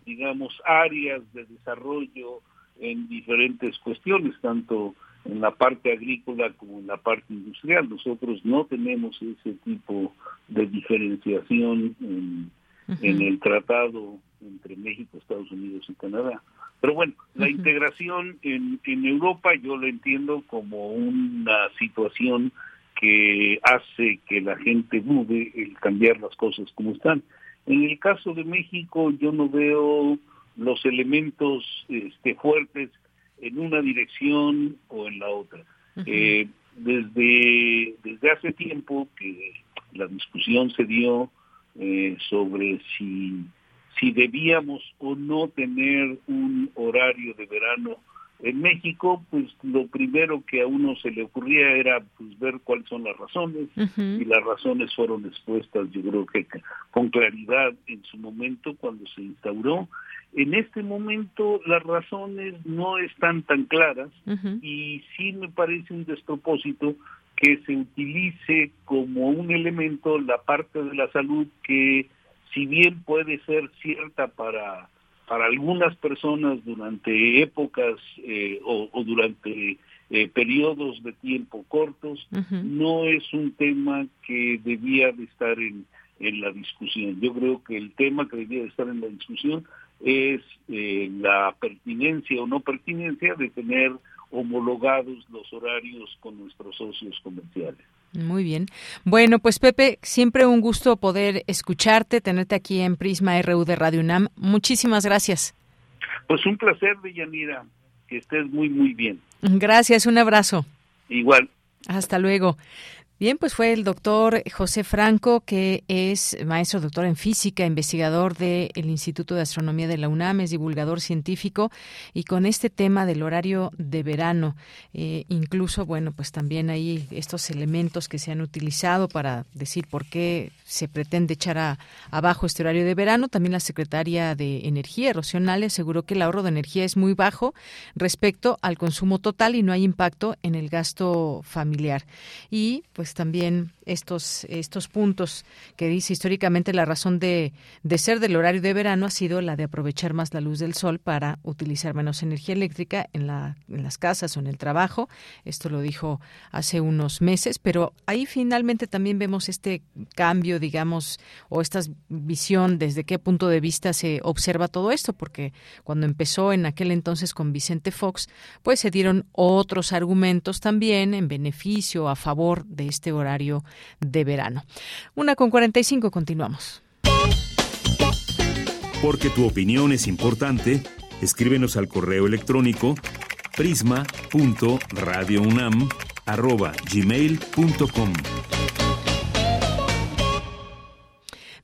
digamos, áreas de desarrollo en diferentes cuestiones, tanto en la parte agrícola como en la parte industrial. Nosotros no tenemos ese tipo de diferenciación en, el tratado entre México, Estados Unidos y Canadá. Pero bueno, la integración en, en Europa yo lo entiendo como una situación que hace que la gente dude el cambiar las cosas como están. En el caso de México yo no veo los elementos este, fuertes en una dirección o en la otra. eh, desde, desde hace tiempo que la discusión se dio eh, sobre si, si debíamos o no tener un horario de verano en México, pues lo primero que a uno se le ocurría era pues ver cuáles son las razones y las razones fueron expuestas yo creo que con claridad en su momento cuando se instauró. En este momento las razones no están tan claras y sí me parece un despropósito que se utilice como un elemento la parte de la salud que si bien puede ser cierta para, para algunas personas durante épocas eh, o, durante eh, periodos de tiempo cortos, no es un tema que debía de estar en, en la discusión. Yo creo que el tema que debía de estar en la discusión es eh, la pertinencia o no pertinencia de tener homologados los horarios con nuestros socios comerciales. Muy bien. Bueno, pues Pepe, siempre un gusto poder escucharte, tenerte aquí en Prisma RU de Radio UNAM. Muchísimas gracias. Pues un placer, Deyanira. Que estés muy, muy bien. Gracias, un abrazo. Igual. Hasta luego. Bien, pues fue el doctor José Franco, que es maestro doctor en física, investigador del Instituto de Astronomía de la UNAM, es divulgador científico y con este tema del horario de verano, eh, incluso, bueno, pues también hay estos elementos que se han utilizado para decir por qué se pretende echar a, abajo este horario de verano. También la secretaria de Energía, Rocío aseguró que el ahorro de energía es muy bajo respecto al consumo total y no hay impacto en el gasto familiar. Y pues también estos, estos puntos que dice históricamente la razón de, de ser del horario de verano ha sido la de aprovechar más la luz del sol para utilizar menos energía eléctrica en, la, en las casas o en el trabajo. Esto lo dijo hace unos meses, pero ahí finalmente también vemos este cambio, digamos, o esta visión desde qué punto de vista se observa todo esto, porque cuando empezó en aquel entonces con Vicente Fox, pues se dieron otros argumentos también en beneficio, a favor de este horario de verano. Una con 45, continuamos. Porque tu opinión es importante, escríbenos al correo electrónico prisma.radiounam@gmail.com.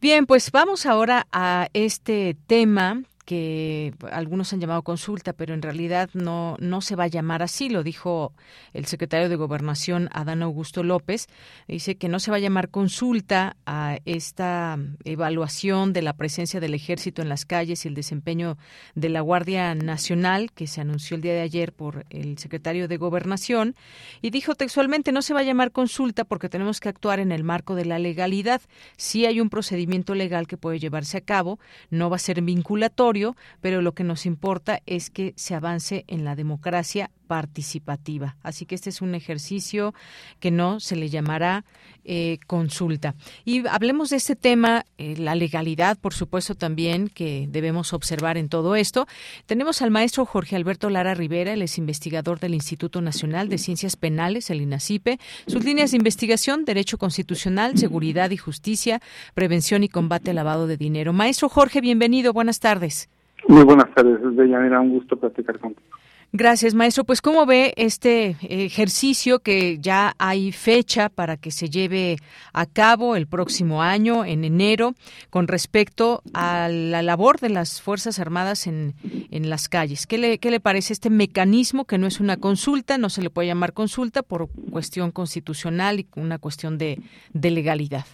Bien, pues vamos ahora a este tema que algunos han llamado consulta, pero en realidad no, no se va a llamar así, lo dijo el secretario de Gobernación, Adán Augusto López, dice que no se va a llamar consulta a esta evaluación de la presencia del ejército en las calles y el desempeño de la Guardia Nacional, que se anunció el día de ayer por el secretario de Gobernación, y dijo textualmente, no se va a llamar consulta porque tenemos que actuar en el marco de la legalidad. Si hay un procedimiento legal que puede llevarse a cabo, no va a ser vinculatorio, pero lo que nos importa es que se avance en la democracia participativa. Así que este es un ejercicio que no se le llamará eh, consulta. Y hablemos de este tema, eh, la legalidad, por supuesto, también que debemos observar en todo esto. Tenemos al maestro Jorge Alberto Lara Rivera, él es investigador del Instituto Nacional de Ciencias Penales, el INACIPE. Sus líneas de investigación, Derecho Constitucional, Seguridad y Justicia, Prevención y Combate al Lavado de Dinero. Maestro Jorge, bienvenido, buenas tardes. Muy buenas tardes, Deyanira, un gusto platicar contigo. Gracias, maestro. Pues, ¿cómo ve este ejercicio que ya hay fecha para que se lleve a cabo el próximo año, en enero, con respecto a la labor de las Fuerzas Armadas en, en las calles? ¿Qué le, ¿Qué le parece este mecanismo que no es una consulta, no se le puede llamar consulta por cuestión constitucional y una cuestión de, de legalidad?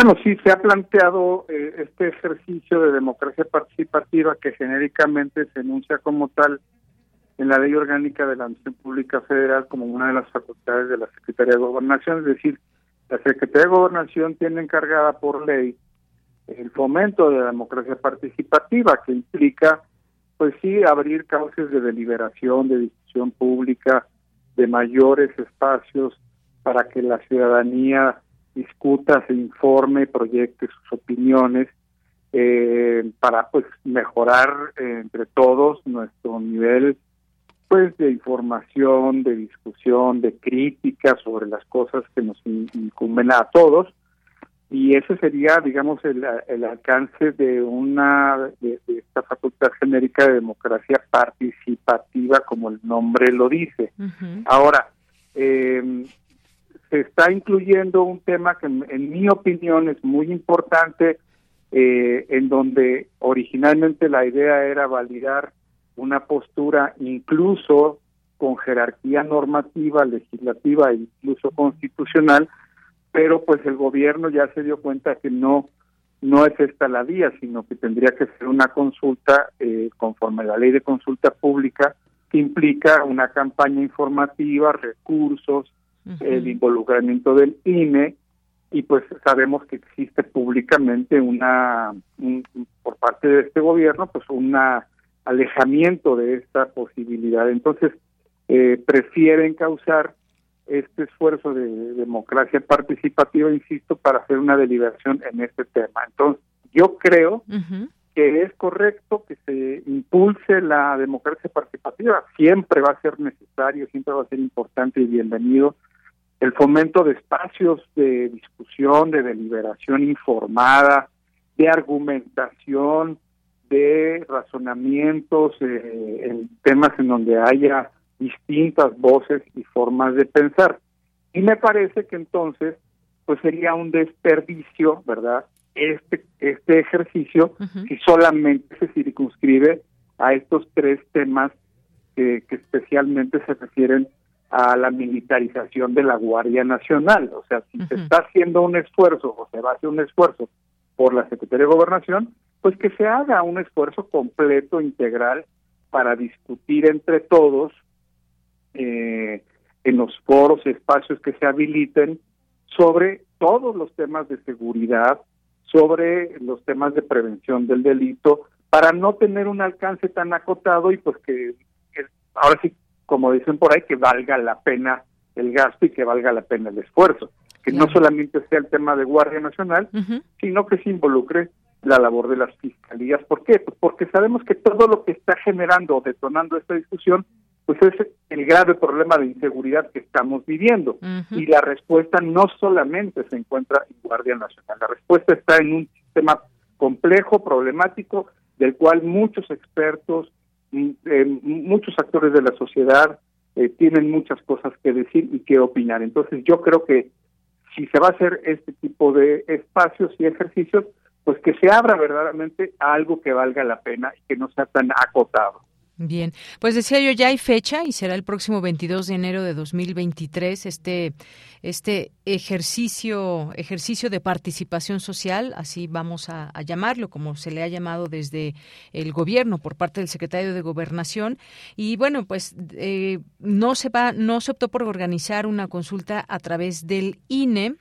Bueno, sí, se ha planteado eh, este ejercicio de democracia participativa que genéricamente se enuncia como tal en la Ley Orgánica de la Administración Pública Federal como una de las facultades de la Secretaría de Gobernación, es decir, la Secretaría de Gobernación tiene encargada por ley el fomento de la democracia participativa, que implica, pues sí, abrir cauces de deliberación, de discusión pública, de mayores espacios para que la ciudadanía discuta, se informe, proyecte sus opiniones eh, para pues mejorar eh, entre todos nuestro nivel pues de información, de discusión, de crítica sobre las cosas que nos incumben a todos. Y ese sería digamos el, el alcance de una de, esta facultad genérica de democracia participativa como el nombre lo dice. Ahora eh, se está incluyendo un tema que en mi opinión es muy importante, eh, en donde originalmente la idea era validar una postura incluso con jerarquía normativa, legislativa e incluso constitucional, pero pues el gobierno ya se dio cuenta que no no es esta la vía, sino que tendría que ser una consulta eh, conforme a la ley de consulta pública que implica una campaña informativa, recursos, el involucramiento del INE y pues sabemos que existe públicamente una, por parte de este gobierno, pues un alejamiento de esta posibilidad. Entonces, eh, prefieren causar este esfuerzo de democracia participativa, insisto, para hacer una deliberación en este tema. Entonces, yo creo que es correcto que se impulse la democracia participativa, siempre va a ser necesario, siempre va a ser importante y bienvenido el fomento de espacios de discusión, de deliberación informada, de argumentación, de razonamientos eh, en temas en donde haya distintas voces y formas de pensar. Y me parece que entonces, pues sería un desperdicio, ¿verdad? Este, este ejercicio si solamente se circunscribe a estos tres temas que, que especialmente se refieren a la militarización de la Guardia Nacional. O sea, si se está haciendo un esfuerzo o se va a hacer un esfuerzo por la Secretaría de Gobernación, pues que se haga un esfuerzo completo, integral, para discutir entre todos eh, en los foros, espacios que se habiliten sobre todos los temas de seguridad, sobre los temas de prevención del delito, para no tener un alcance tan acotado y pues que ahora sí como dicen por ahí, que valga la pena el gasto y que valga la pena el esfuerzo. Que no solamente sea el tema de Guardia Nacional, sino que se involucre la labor de las fiscalías. ¿Por qué? Pues porque sabemos que todo lo que está generando o detonando esta discusión, pues es el grave problema de inseguridad que estamos viviendo. Y la respuesta no solamente se encuentra en Guardia Nacional, la respuesta está en un sistema complejo, problemático, del cual muchos expertos, eh, muchos actores de la sociedad eh, tienen muchas cosas que decir y que opinar. Entonces yo creo que si se va a hacer este tipo de espacios y ejercicios, pues que se abra verdaderamente a algo que valga la pena y que no sea tan acotado. Bien, pues decía yo, ya hay fecha y será el próximo 22 de enero de 2023 este este ejercicio ejercicio de participación social, así vamos a, llamarlo, como se le ha llamado desde el gobierno por parte del secretario de Gobernación. Y bueno, pues eh, no se va, no se optó por organizar una consulta a través del INE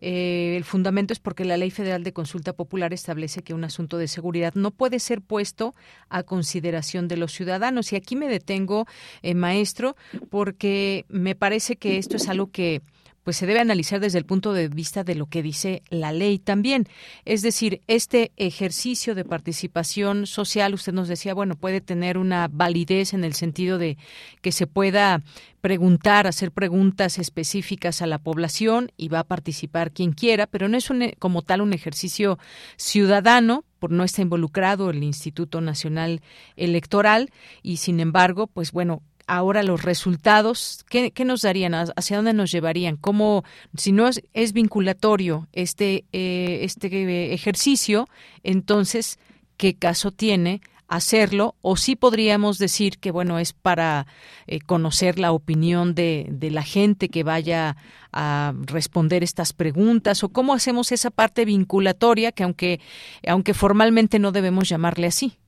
eh, el fundamento es porque la Ley Federal de Consulta Popular establece que un asunto de seguridad no puede ser puesto a consideración de los ciudadanos. Y aquí me detengo, eh, maestro, porque me parece que esto es algo que pues se debe analizar desde el punto de vista de lo que dice la ley también. Es decir, este ejercicio de participación social, usted nos decía, bueno, puede tener una validez en el sentido de que se pueda preguntar, hacer preguntas específicas a la población y va a participar quien quiera, pero no es un, como tal un ejercicio ciudadano, por no estar involucrado el Instituto Nacional Electoral y sin embargo, pues bueno, ahora los resultados, ¿qué, nos darían? ¿Hacia dónde nos llevarían? ¿Cómo, si no es, es vinculatorio este, eh, este ejercicio, entonces, ¿qué caso tiene hacerlo? O sí podríamos decir que, bueno, es para eh, conocer la opinión de, de la gente que vaya a responder estas preguntas, o cómo hacemos esa parte vinculatoria que aunque, aunque formalmente no debemos llamarle así.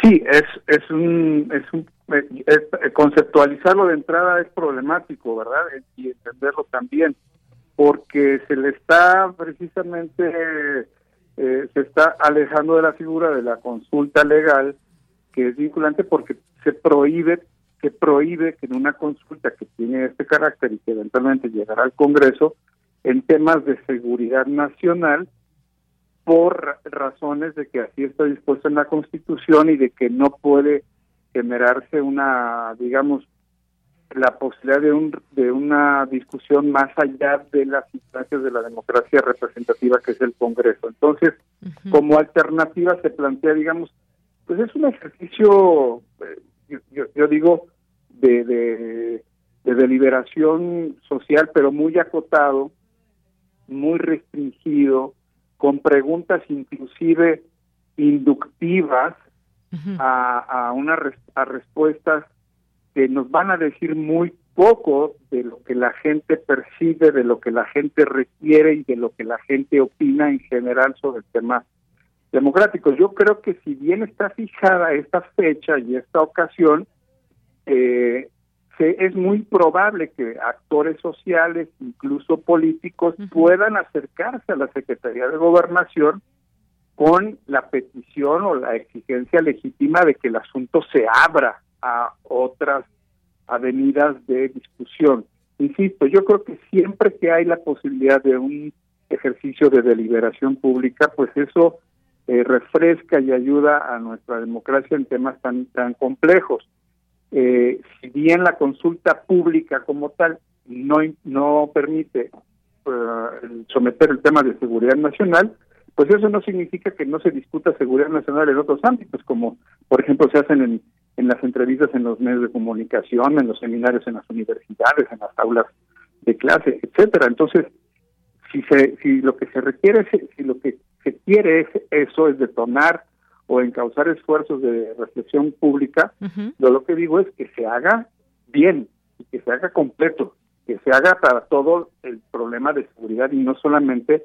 Sí, es, es un, es un conceptualizarlo de entrada es problemático, ¿verdad? Y entenderlo también, porque se le está precisamente, eh, se está alejando de la figura de la consulta legal, que es vinculante porque se prohíbe, se prohíbe que en una consulta que tiene este carácter y que eventualmente llegará al Congreso, en temas de seguridad nacional, por razones de que así está dispuesto en la Constitución y de que no puede generarse una, digamos, la posibilidad de, un, de una discusión más allá de las instancias de la democracia representativa que es el Congreso. Entonces, como alternativa se plantea, digamos, pues es un ejercicio, eh, yo, digo, de, de, de deliberación social, pero muy acotado, muy restringido, con preguntas inclusive inductivas a, a, una, a respuestas que nos van a decir muy poco de lo que la gente percibe, de lo que la gente requiere y de lo que la gente opina en general sobre el tema democrático. Yo creo que si bien está fijada esta fecha y esta ocasión, eh, es muy probable que actores sociales, incluso políticos, puedan acercarse a la Secretaría de Gobernación con la petición o la exigencia legítima de que el asunto se abra a otras avenidas de discusión. Insisto, yo creo que siempre que hay la posibilidad de un ejercicio de deliberación pública, pues eso eh, refresca y ayuda a nuestra democracia en temas tan tan complejos. Eh, si bien la consulta pública como tal no no permite eh, someter el tema de seguridad nacional, pues eso no significa que no se discuta seguridad nacional en otros ámbitos, como por ejemplo se hacen en, en las entrevistas en los medios de comunicación, en los seminarios en las universidades, en las aulas de clase, etcétera. Entonces, si se, si lo que se requiere, si lo que se quiere es eso, es detonar o encauzar esfuerzos de reflexión pública, yo lo que digo es que se haga bien y que se haga completo, que se haga para todo el problema de seguridad y no solamente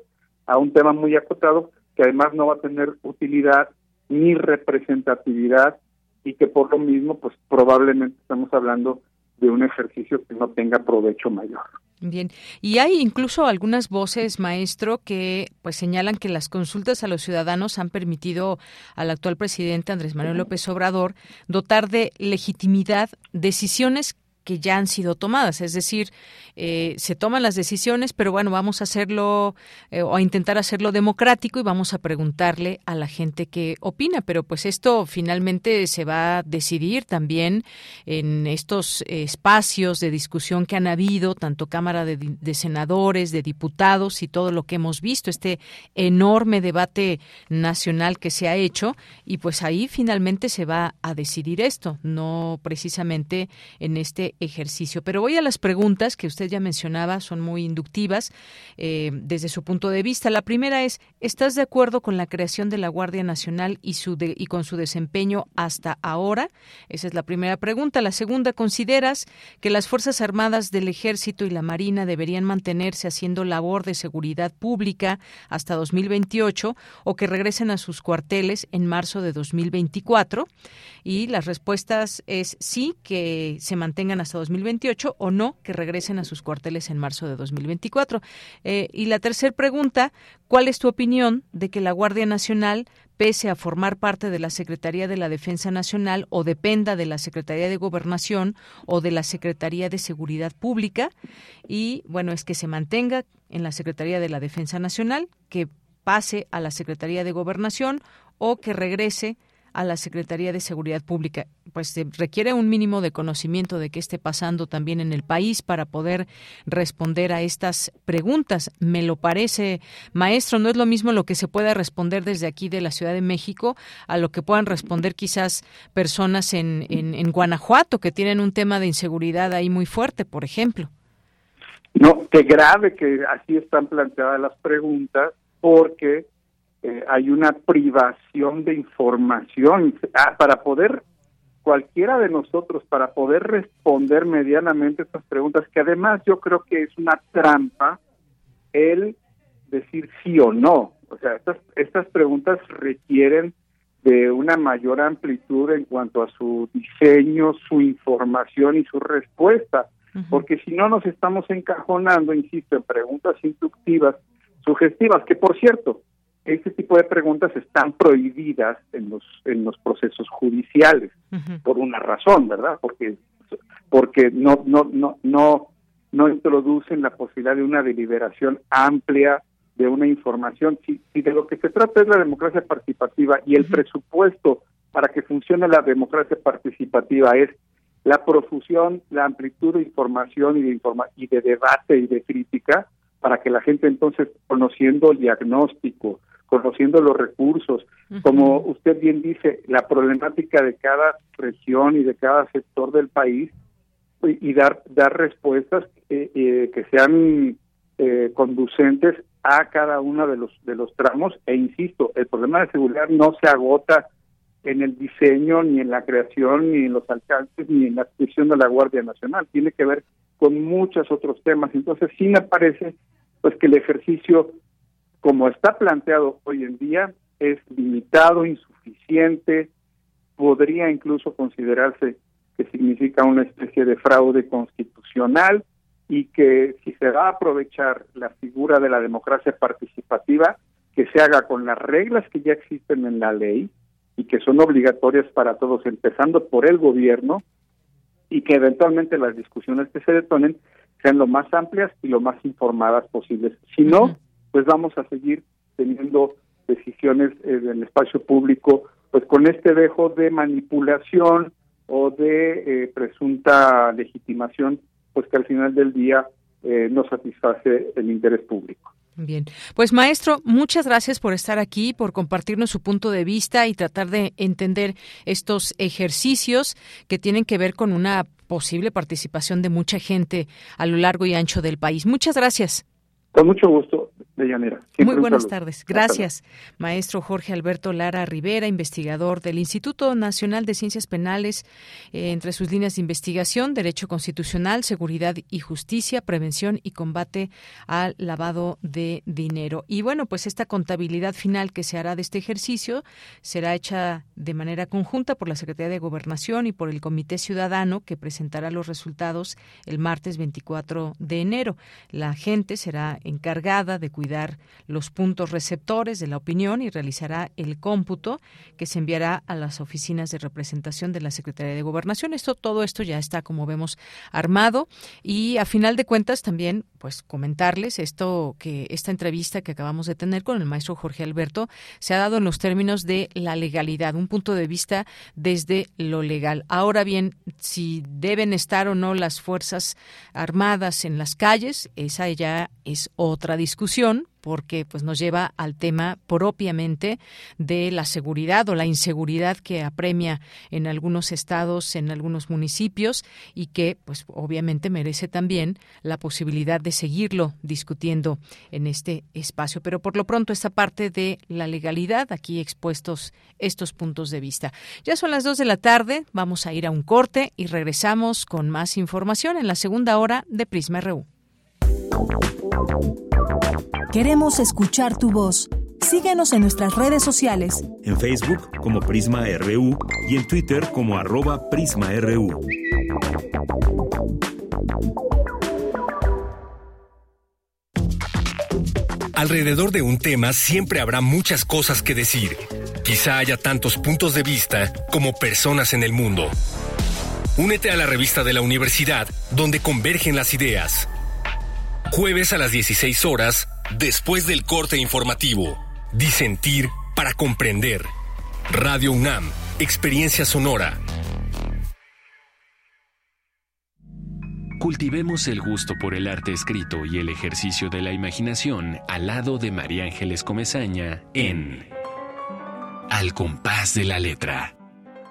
a un tema muy acotado que además no va a tener utilidad ni representatividad y que por lo mismo pues probablemente estamos hablando de un ejercicio que no tenga provecho mayor. Bien, y hay incluso algunas voces, maestro, que pues señalan que las consultas a los ciudadanos han permitido al actual presidente Andrés Manuel López Obrador dotar de legitimidad decisiones que ya han sido tomadas. Es decir, eh, se toman las decisiones, pero bueno, vamos a hacerlo eh, o a intentar hacerlo democrático y vamos a preguntarle a la gente qué opina. Pero pues esto finalmente se va a decidir también en estos espacios de discusión que han habido, tanto Cámara de, de Senadores, de Diputados y todo lo que hemos visto, este enorme debate nacional que se ha hecho y pues ahí finalmente se va a decidir esto, no precisamente en este ejercicio. Pero voy a las preguntas que usted ya mencionaba, son muy inductivas eh, desde su punto de vista. La primera es, ¿estás de acuerdo con la creación de la Guardia Nacional y, su y con su desempeño hasta ahora? Esa es la primera pregunta. La segunda, ¿consideras que las Fuerzas Armadas del Ejército y la Marina deberían mantenerse haciendo labor de seguridad pública hasta 2028 o que regresen a sus cuarteles en marzo de 2024? Y las respuestas es sí, que se mantengan hasta 2028 o no, que regresen a sus cuarteles en marzo de 2024. Eh, y la tercera pregunta, ¿cuál es tu opinión de que la Guardia Nacional pese a formar parte de la Secretaría de la Defensa Nacional o dependa de la Secretaría de Gobernación o de la Secretaría de Seguridad Pública y bueno, es que se mantenga en la Secretaría de la Defensa Nacional, que pase a la Secretaría de Gobernación o que regrese a la Secretaría de Seguridad Pública. Pues se requiere un mínimo de conocimiento de qué esté pasando también en el país para poder responder a estas preguntas. Me lo parece, maestro, no es lo mismo lo que se pueda responder desde aquí de la Ciudad de México a lo que puedan responder quizás personas en, en, en Guanajuato que tienen un tema de inseguridad ahí muy fuerte, por ejemplo. No, qué grave que así están planteadas las preguntas porque eh, hay una privación de información. Ah, para poder, cualquiera de nosotros, para poder responder medianamente estas preguntas, que además yo creo que es una trampa el decir sí o no. O sea, estas, estas preguntas requieren de una mayor amplitud en cuanto a su diseño, su información y su respuesta, porque si no nos estamos encajonando, insisto, en preguntas inductivas, sugestivas, que por cierto, este tipo de preguntas están prohibidas en los en los procesos judiciales por una razón, ¿verdad? Porque porque no no no no no introducen la posibilidad de una deliberación amplia de una información. Si, si de lo que se trata es la democracia participativa y el presupuesto para que funcione la democracia participativa es la profusión, la amplitud de información y de informa y de debate y de crítica para que la gente entonces conociendo el diagnóstico, conociendo los recursos, como usted bien dice, la problemática de cada región y de cada sector del país y, dar dar respuestas eh, eh, que sean eh, conducentes a cada uno de los de los tramos. E insisto, el problema de seguridad no se agota en el diseño ni en la creación ni en los alcances ni en la expresión de la Guardia Nacional, tiene que ver con muchos otros temas. Entonces sí me parece pues que el ejercicio como está planteado hoy en día, es limitado, insuficiente, podría incluso considerarse que significa una especie de fraude constitucional y que si se va a aprovechar la figura de la democracia participativa, que se haga con las reglas que ya existen en la ley y que son obligatorias para todos, empezando por el gobierno, y que eventualmente las discusiones que se detonen sean lo más amplias y lo más informadas posibles. Si no, pues vamos a seguir teniendo decisiones en el espacio público, pues con este dejo de manipulación o de eh, presunta legitimación, pues que al final del día eh, no satisface el interés público. Bien, pues maestro, muchas gracias por estar aquí, por compartirnos su punto de vista y tratar de entender estos ejercicios que tienen que ver con una posible participación de mucha gente a lo largo y ancho del país. Muchas gracias. Con mucho gusto. Muy buenas tardes. Gracias, maestro Jorge Alberto Lara Rivera, investigador del Instituto Nacional de Ciencias Penales, eh, entre sus líneas de investigación, Derecho Constitucional, Seguridad y Justicia, Prevención y Combate al Lavado de Dinero. Y bueno, pues esta contabilidad final que se hará de este ejercicio será hecha de manera conjunta por la Secretaría de Gobernación y por el Comité Ciudadano que presentará los resultados el martes 24 de enero. La gente será encargada de cuidar los puntos receptores de la opinión y realizará el cómputo que se enviará a las oficinas de representación de la Secretaría de Gobernación. Esto, todo esto ya está, como vemos, armado y a final de cuentas también, pues comentarles esto que esta entrevista que acabamos de tener con el maestro Jorge Alberto se ha dado en los términos de la legalidad, un punto de vista desde lo legal. Ahora bien, si deben estar o no las fuerzas armadas en las calles, esa ya es otra discusión porque pues nos lleva al tema propiamente de la seguridad o la inseguridad que apremia en algunos estados, en algunos municipios y que pues obviamente merece también la posibilidad de seguirlo discutiendo en este espacio. Pero por lo pronto esta parte de la legalidad, aquí expuestos estos puntos de vista. Ya son las dos de la tarde, vamos a ir a un corte y regresamos con más información en la segunda hora de Prisma RU. Queremos escuchar tu voz. Síguenos en nuestras redes sociales. En Facebook como Prisma RU y en Twitter como arroba PrismaRU. Alrededor de un tema siempre habrá muchas cosas que decir. Quizá haya tantos puntos de vista como personas en el mundo. Únete a la revista de la universidad donde convergen las ideas. Jueves a las 16 horas Después del corte informativo, disentir para comprender. Radio UNAM, experiencia sonora. Cultivemos el gusto por el arte escrito y el ejercicio de la imaginación al lado de María Ángeles Comezaña en Al compás de la letra.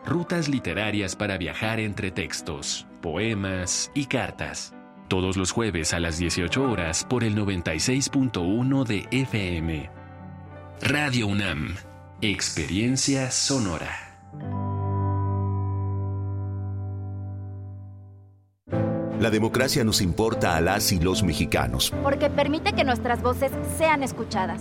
Rutas literarias para viajar entre textos, poemas y cartas todos los jueves a las 18 horas por el 96.1 de FM. Radio UNAM, Experiencia Sonora. La democracia nos importa a las y los mexicanos. Porque permite que nuestras voces sean escuchadas.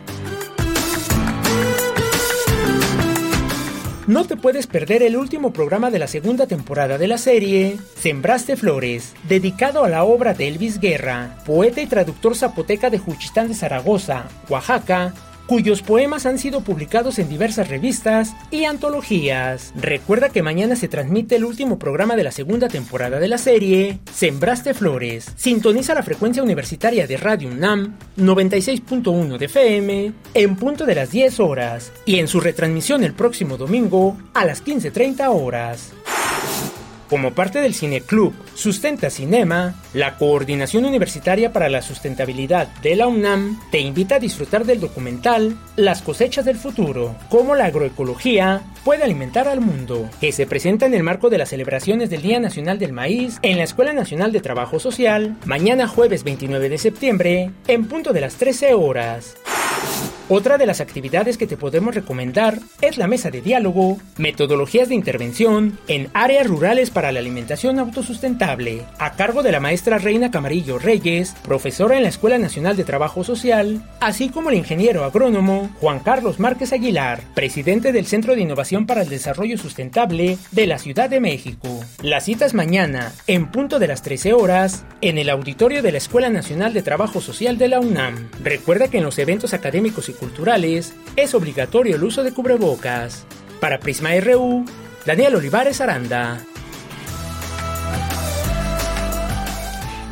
No te puedes perder el último programa de la segunda temporada de la serie Sembraste Flores, dedicado a la obra de Elvis Guerra, poeta y traductor zapoteca de Juchitán de Zaragoza, Oaxaca, cuyos poemas han sido publicados en diversas revistas y antologías. Recuerda que mañana se transmite el último programa de la segunda temporada de la serie, Sembraste Flores. Sintoniza la frecuencia universitaria de Radio UNAM 96.1 de FM en punto de las 10 horas y en su retransmisión el próximo domingo a las 15.30 horas. Como parte del Cineclub Sustenta Cinema, la Coordinación Universitaria para la Sustentabilidad de la UNAM te invita a disfrutar del documental Las cosechas del futuro, cómo la agroecología puede alimentar al mundo, que se presenta en el marco de las celebraciones del Día Nacional del Maíz en la Escuela Nacional de Trabajo Social, mañana jueves 29 de septiembre, en punto de las 13 horas. Otra de las actividades que te podemos recomendar es la mesa de diálogo, metodologías de intervención en áreas rurales para la alimentación autosustentable, a cargo de la maestra Reina Camarillo Reyes, profesora en la Escuela Nacional de Trabajo Social, así como el ingeniero agrónomo Juan Carlos Márquez Aguilar, presidente del Centro de Innovación para el Desarrollo Sustentable de la Ciudad de México. Las citas mañana, en punto de las 13 horas, en el auditorio de la Escuela Nacional de Trabajo Social de la UNAM. Recuerda que en los eventos académicos y culturales, es obligatorio el uso de cubrebocas. Para Prisma RU, Daniel Olivares Aranda.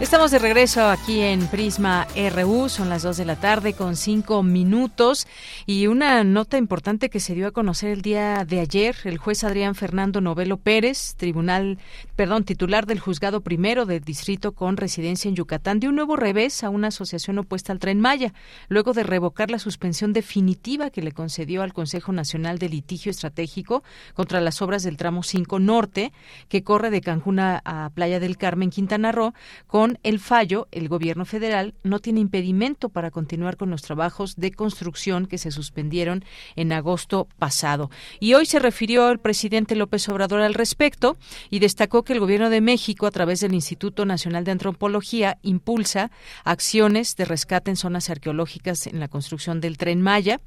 Estamos de regreso aquí en Prisma RU, son las 2 de la tarde con 5 minutos y una nota importante que se dio a conocer el día de ayer, el juez Adrián Fernando Novelo Pérez, tribunal, perdón, titular del juzgado primero del distrito con residencia en Yucatán, dio un nuevo revés a una asociación opuesta al Tren Maya, luego de revocar la suspensión definitiva que le concedió al Consejo Nacional de Litigio Estratégico contra las obras del tramo 5 Norte, que corre de Cancún a Playa del Carmen, Quintana Roo, con el fallo, el gobierno federal no tiene impedimento para continuar con los trabajos de construcción que se suspendieron en agosto pasado. Y hoy se refirió el presidente López Obrador al respecto y destacó que el gobierno de México, a través del Instituto Nacional de Antropología, impulsa acciones de rescate en zonas arqueológicas en la construcción del tren Maya.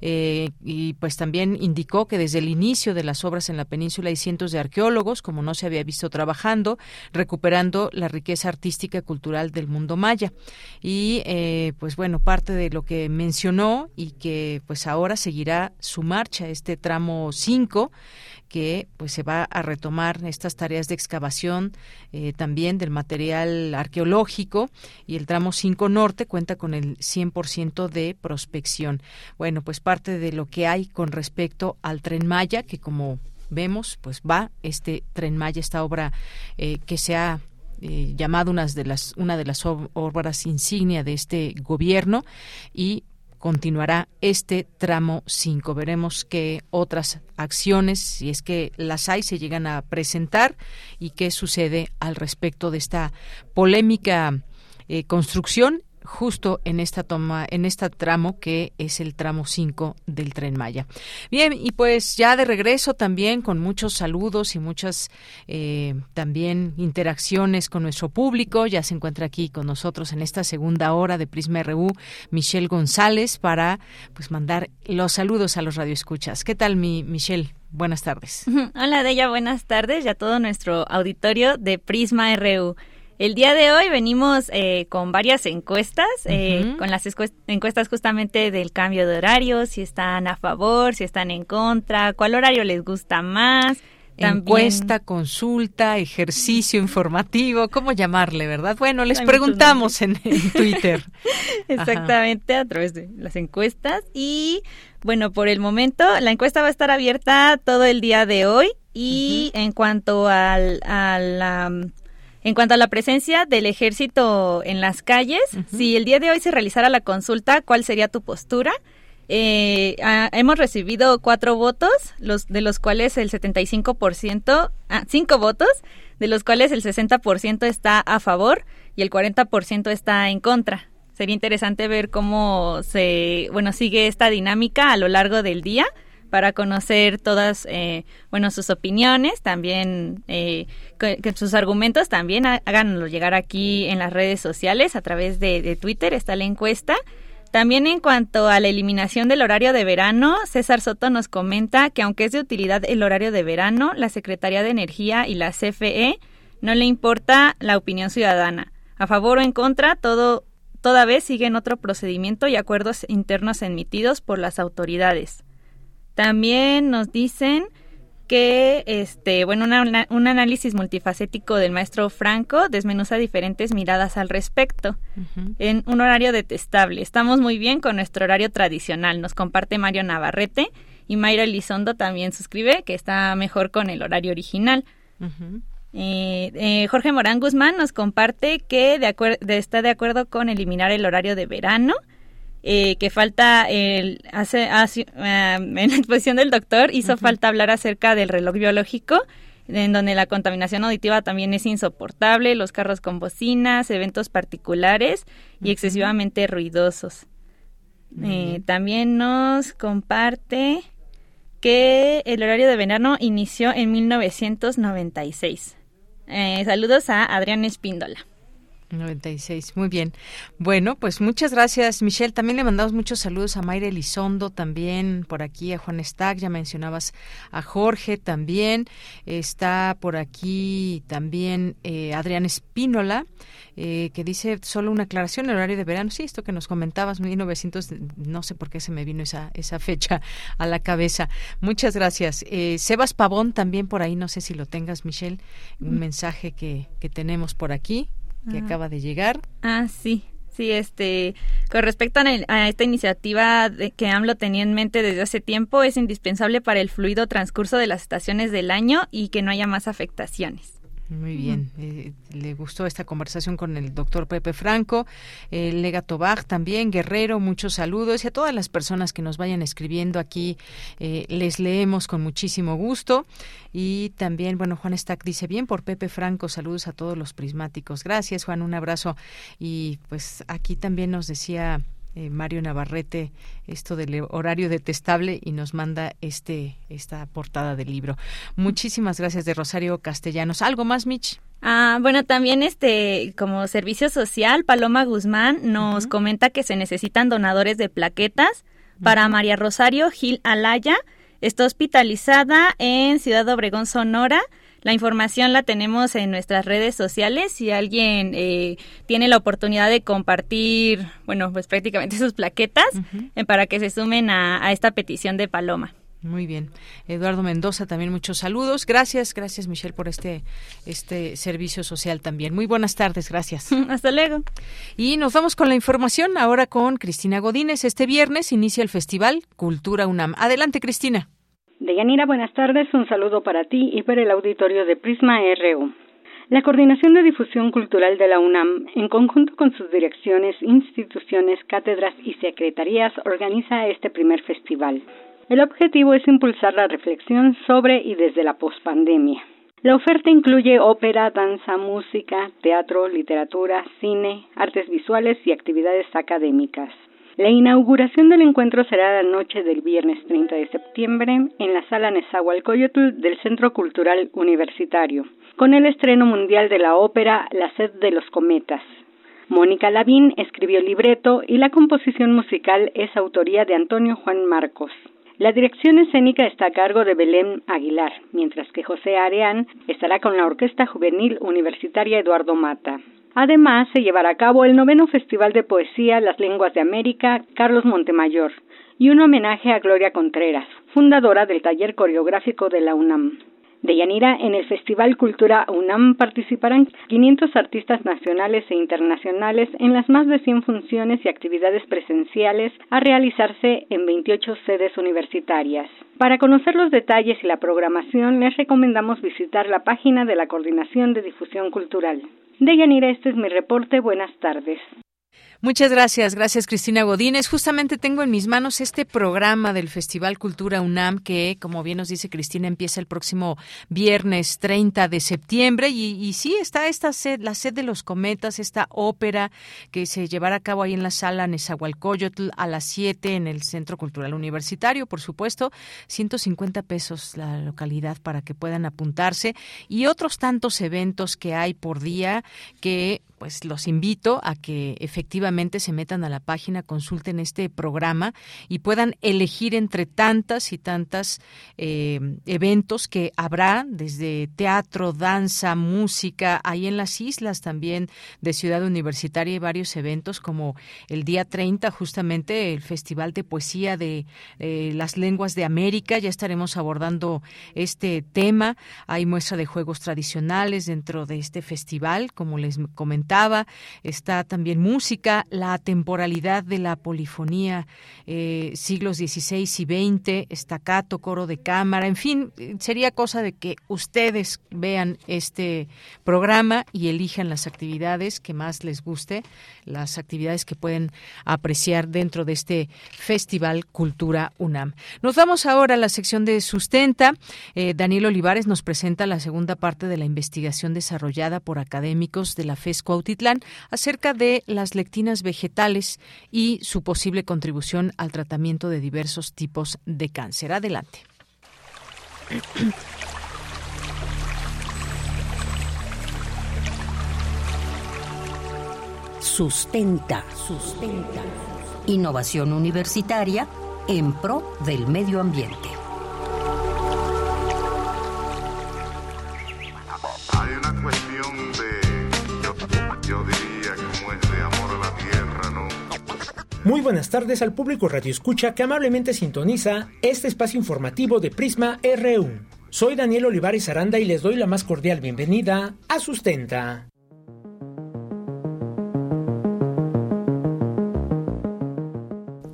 Eh, y pues también indicó que desde el inicio de las obras en la península hay cientos de arqueólogos, como no se había visto trabajando, recuperando la riqueza artística cultural del mundo maya. Y eh, pues bueno, parte de lo que mencionó y que pues ahora seguirá su marcha, este tramo 5 que pues se va a retomar estas tareas de excavación eh, también del material arqueológico y el tramo 5 norte cuenta con el 100% de prospección. Bueno, pues parte de lo que hay con respecto al tren Maya, que como vemos, pues va este tren Maya, esta obra eh, que se ha eh, llamado una de las una de las obras insignia de este gobierno y continuará este tramo 5. Veremos qué otras acciones, si es que las hay, se llegan a presentar y qué sucede al respecto de esta polémica eh, construcción justo en esta toma, en este tramo que es el tramo 5 del tren Maya. Bien, y pues ya de regreso también con muchos saludos y muchas eh, también interacciones con nuestro público. Ya se encuentra aquí con nosotros en esta segunda hora de Prisma RU Michelle González para pues mandar los saludos a los radioescuchas. ¿Qué tal mi Michelle? Buenas tardes. Hola Deya, buenas tardes y a todo nuestro auditorio de Prisma RU. El día de hoy venimos eh, con varias encuestas, eh, con las encuestas justamente del cambio de horario, si están a favor, si están en contra, cuál horario les gusta más. Encuesta, consulta, ejercicio informativo, ¿cómo llamarle, verdad? Bueno, les preguntamos en, Twitter. Exactamente, a través de las encuestas. Y bueno, por el momento la encuesta va a estar abierta todo el día de hoy. Y en cuanto al, a la en cuanto a la presencia del ejército en las calles, si el día de hoy se realizara la consulta, ¿cuál sería tu postura? Eh, hemos recibido cuatro votos, los, de los cuales el 75%, ah, cinco votos, de los cuales el 60% está a favor y el 40% está en contra. sería interesante ver cómo se, bueno, sigue esta dinámica a lo largo del día para conocer todas, eh, bueno, sus opiniones, también eh, que, sus argumentos también háganlo llegar aquí en las redes sociales a través de, de Twitter, está la encuesta. También en cuanto a la eliminación del horario de verano, César Soto nos comenta que aunque es de utilidad el horario de verano, la Secretaría de Energía y la CFE no le importa la opinión ciudadana. A favor o en contra, todo toda vez siguen otro procedimiento y acuerdos internos emitidos por las autoridades. También nos dicen que, este, bueno, un análisis multifacético del maestro Franco desmenuza diferentes miradas al respecto en un horario detestable. Estamos muy bien con nuestro horario tradicional, nos comparte Mario Navarrete y Mayra Elizondo también suscribe que está mejor con el horario original. Eh, eh, Jorge Morán Guzmán nos comparte que de está de acuerdo con eliminar el horario de verano eh, que falta el hace, eh, en la exposición del doctor hizo falta hablar acerca del reloj biológico en donde la contaminación auditiva también es insoportable, los carros con bocinas, eventos particulares y excesivamente ruidosos. Eh, también nos comparte que el horario de verano inició en 1996. saludos a Adrián Espíndola. 96, muy bien. Bueno, pues muchas gracias, Michelle. También le mandamos muchos saludos a Mayra Elizondo, también por aquí a Juan Stack, ya mencionabas a Jorge también. Está por aquí también eh, Adrián Espínola, eh, que dice solo una aclaración, el horario de verano. Sí, esto que nos comentabas, 1900, no sé por qué se me vino esa, esa fecha a la cabeza. Muchas gracias. Eh, Sebas Pavón también por ahí, no sé si lo tengas, Michelle, un mm. mensaje que, que tenemos por aquí que ah. acaba de llegar. Ah, sí. Sí, este, con respecto a, esta iniciativa de que AMLO tenía en mente desde hace tiempo, es indispensable para el fluido transcurso de las estaciones del año y que no haya más afectaciones. Muy bien. Eh, le gustó esta conversación con el doctor Pepe Franco, el Lega Tobag también, Guerrero, muchos saludos y a todas las personas que nos vayan escribiendo aquí, eh, les leemos con muchísimo gusto. Y también, bueno, Juan Stack dice bien por Pepe Franco, saludos a todos los prismáticos. Gracias, Juan, un abrazo. Y pues aquí también nos decía eh, Mario Navarrete esto del horario detestable y nos manda este esta portada del libro. Muchísimas gracias de Rosario Castellanos. ¿Algo más, Mitch? Ah, bueno, también este, como servicio social, Paloma Guzmán nos comenta que se necesitan donadores de plaquetas para María Rosario Gil Alaya. Está hospitalizada en Ciudad Obregón, Sonora la información la tenemos en nuestras redes sociales. Si alguien eh, tiene la oportunidad de compartir, bueno, pues prácticamente sus plaquetas eh, para que se sumen a, esta petición de Paloma. Muy bien. Eduardo Mendoza, también muchos saludos. Gracias, gracias Michelle por este, este servicio social también. Muy buenas tardes, gracias. Hasta luego. Y nos vamos con la información ahora con Cristina Godínez. Este viernes inicia el Festival Cultura UNAM. Adelante, Cristina. Deyanira, buenas tardes. Un saludo para ti y para el auditorio de Prisma RU. La Coordinación de Difusión Cultural de la UNAM, en conjunto con sus direcciones, instituciones, cátedras y secretarías, organiza este primer festival. El objetivo es impulsar la reflexión sobre y desde la pospandemia. La oferta incluye ópera, danza, música, teatro, literatura, cine, artes visuales y actividades académicas. La inauguración del encuentro será la noche del viernes 30 de septiembre en la sala Nezahualcóyotl del Centro Cultural Universitario, con el estreno mundial de la ópera La sed de los cometas. Mónica Lavín escribió el libreto y la composición musical es autoría de Antonio Juan Marcos. La dirección escénica está a cargo de Belén Aguilar, mientras que José Areán estará con la Orquesta Juvenil Universitaria Eduardo Mata. Además, se llevará a cabo el noveno Festival de Poesía Las Lenguas de América Carlos Montemayor y un homenaje a Gloria Contreras, fundadora del taller coreográfico de la UNAM. De Yanira, en el Festival Cultura UNAM participarán 500 artistas nacionales e internacionales en las más de 100 funciones y actividades presenciales a realizarse en 28 sedes universitarias. Para conocer los detalles y la programación, les recomendamos visitar la página de la Coordinación de Difusión Cultural. De Yanira, este es mi reporte. Buenas tardes. Muchas gracias, gracias Cristina Godínez. Justamente tengo en mis manos este programa del Festival Cultura UNAM que, como bien nos dice Cristina, empieza el próximo viernes 30 de septiembre. Y, sí está esta sed, la sed de los cometas, esta ópera que se llevará a cabo ahí en la sala Nezahualcóyotl a las 7 en el Centro Cultural Universitario, por supuesto, 150 pesos la localidad para que puedan apuntarse. Y otros tantos eventos que hay por día que pues los invito a que efectivamente se metan a la página, consulten este programa y puedan elegir entre tantas y tantas eh, eventos que habrá, desde teatro, danza, música, ahí en las islas también de Ciudad Universitaria hay varios eventos como el día 30 justamente el Festival de Poesía de eh, las Lenguas de América, ya estaremos abordando este tema, hay muestra de juegos tradicionales dentro de este festival, como les comentaba está también música, la temporalidad de la polifonía, eh, siglos XVI y XX, estacato, coro de cámara, en fin, sería cosa de que ustedes vean este programa y elijan las actividades que más les guste, las actividades que pueden apreciar dentro de este Festival Cultura UNAM. Nos vamos ahora a la sección de Sustenta. Eh, Daniel Olivares nos presenta la segunda parte de la investigación desarrollada por académicos de la FESCO Autitlán acerca de las lectinas vegetales y su posible contribución al tratamiento de diversos tipos de cáncer. Adelante. Sustenta, sustenta. Innovación universitaria en pro del medio ambiente. Muy buenas tardes al público Radio Escucha que amablemente sintoniza este espacio informativo de Prisma RU. Soy Daniel Olivares Aranda y les doy la más cordial bienvenida a Sustenta.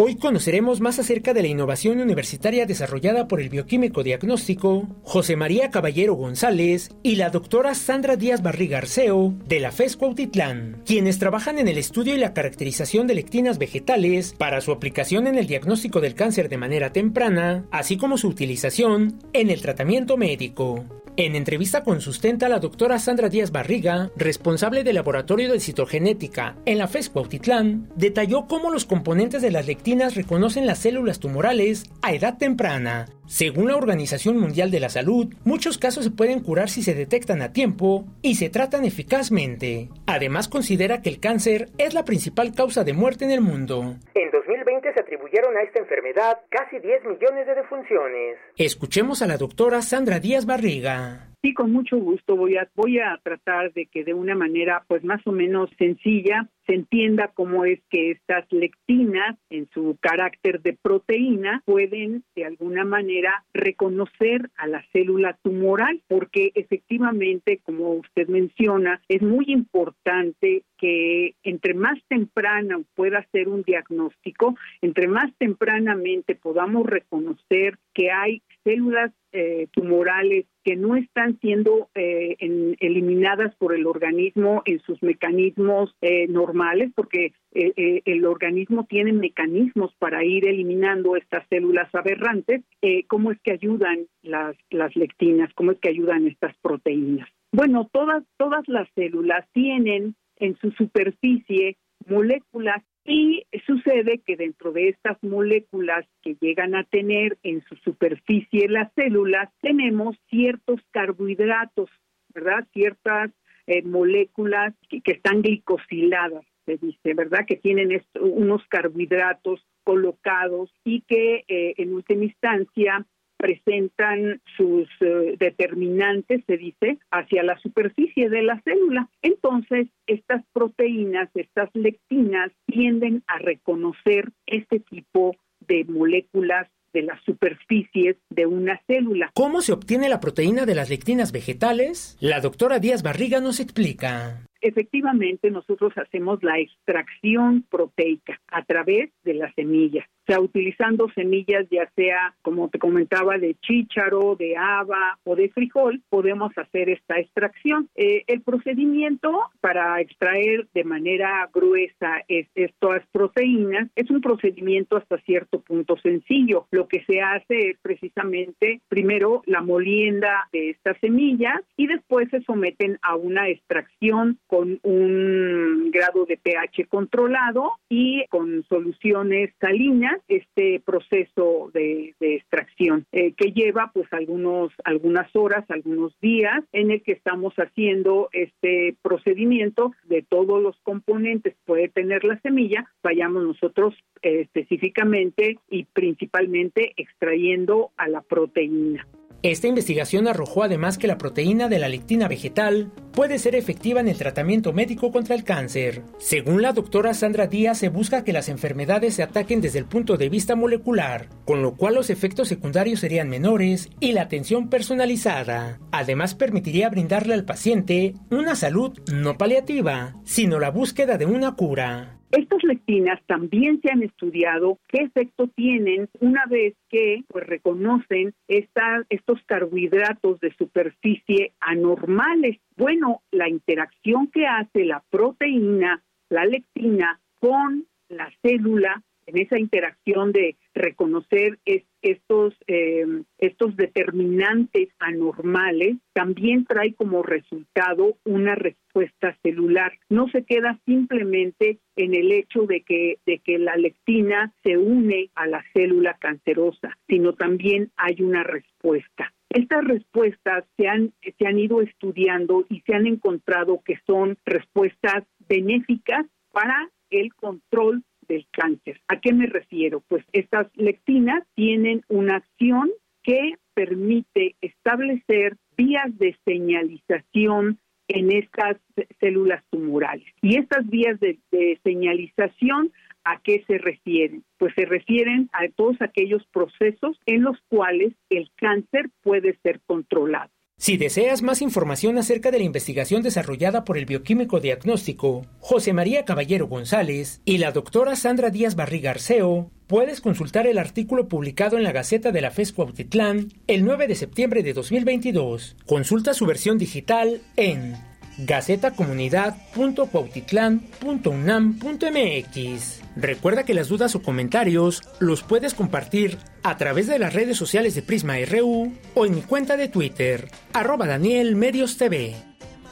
Hoy conoceremos más acerca de la innovación universitaria desarrollada por el bioquímico diagnóstico José María Caballero González y la doctora Sandra Díaz Barriga Arceo de la FES Cuautitlán, quienes trabajan en el estudio y la caracterización de lectinas vegetales para su aplicación en el diagnóstico del cáncer de manera temprana, así como su utilización en el tratamiento médico. En entrevista con Sustenta, la doctora Sandra Díaz Barriga, responsable del Laboratorio de Citogenética en la FES Cuautitlán, detalló cómo los componentes de las lectinas reconocen las células tumorales a edad temprana. Según la Organización Mundial de la Salud, muchos casos se pueden curar si se detectan a tiempo y se tratan eficazmente. Además, considera que el cáncer es la principal causa de muerte en el mundo. En 2020 se atribuyeron a esta enfermedad casi 10 millones de defunciones. Escuchemos a la doctora Sandra Díaz Barriga. Sí, con mucho gusto voy a voy a tratar de que de una manera pues más o menos sencilla se entienda cómo es que estas lectinas en su carácter de proteína pueden de alguna manera reconocer a la célula tumoral porque efectivamente como usted menciona es muy importante que entre más temprana pueda ser un diagnóstico, entre más tempranamente podamos reconocer que hay células eh, tumorales que no están siendo eh, eliminadas por el organismo en sus mecanismos eh, normales, porque el organismo tiene mecanismos para ir eliminando estas células aberrantes, ¿cómo es que ayudan las, las lectinas? ¿Cómo es que ayudan estas proteínas? Bueno, todas, todas las células tienen en su superficie moléculas y sucede que dentro de estas moléculas que llegan a tener en su superficie las células, tenemos ciertos carbohidratos, ¿verdad? Ciertas eh, moléculas que, están glicosiladas, se dice, ¿verdad? Que tienen unos carbohidratos colocados y que eh, en última instancia presentan sus eh, determinantes, se dice, hacia la superficie de la célula. Entonces, estas proteínas, estas lectinas, tienden a reconocer este tipo de moléculas de las superficies de una célula. ¿Cómo se obtiene la proteína de las lectinas vegetales? La doctora Díaz Barriga nos explica. Efectivamente, nosotros hacemos la extracción proteica a través de las semillas. Sea, utilizando semillas ya sea, como te comentaba, de chícharo, de haba o de frijol, podemos hacer esta extracción. Eh, el procedimiento para extraer de manera gruesa estas proteínas es un procedimiento hasta cierto punto sencillo. Lo que se hace es precisamente primero la molienda de esta semilla y después se someten a una extracción con un grado de pH controlado y con soluciones salinas este proceso de, extracción eh, que lleva pues algunos algunas horas algunos días en el que estamos haciendo este procedimiento de todos los componentes. Puede tener la semilla vayamos nosotros eh, específicamente y principalmente extrayendo a la proteína esta investigación arrojó además que la proteína de la lectina vegetal puede ser efectiva en el tratamiento médico contra el cáncer. Según la doctora Sandra Díaz, se busca que las enfermedades se ataquen desde el punto de vista molecular, con lo cual los efectos secundarios serían menores y la atención personalizada. Además, permitiría brindarle al paciente una salud no paliativa, sino la búsqueda de una cura. Estas lectinas también se han estudiado qué efecto tienen una vez que pues, reconocen estos carbohidratos de superficie anormales. Bueno, la interacción que hace la proteína, la lectina, con la célula en esa interacción de reconocer estos, em, estos determinantes anormales, también trae como resultado una respuesta celular. No se queda simplemente en el hecho de que, de que la lectina se une a la célula cancerosa, sino también hay una respuesta. Estas respuestas se han, se han ido estudiando y se han encontrado que son respuestas benéficas para el control del cáncer. ¿A qué me refiero? Pues estas lectinas tienen una acción que permite establecer vías de señalización en estas células tumorales. Y estas vías de, de, señalización, ¿a qué se refieren? Pues se refieren a todos aquellos procesos en los cuales el cáncer puede ser controlado. Si deseas más información acerca de la investigación desarrollada por el bioquímico diagnóstico José María Caballero González y la doctora Sandra Díaz Barriga Arceo, puedes consultar el artículo publicado en la Gaceta de la FES Cuautitlán el 9 de septiembre de 2022. Consulta su versión digital en gacetacomunidad.cuautitlán.unam.mx. Recuerda que las dudas o comentarios los puedes compartir a través de las redes sociales de Prisma RU o en mi cuenta de Twitter, arroba Daniel Medios TV.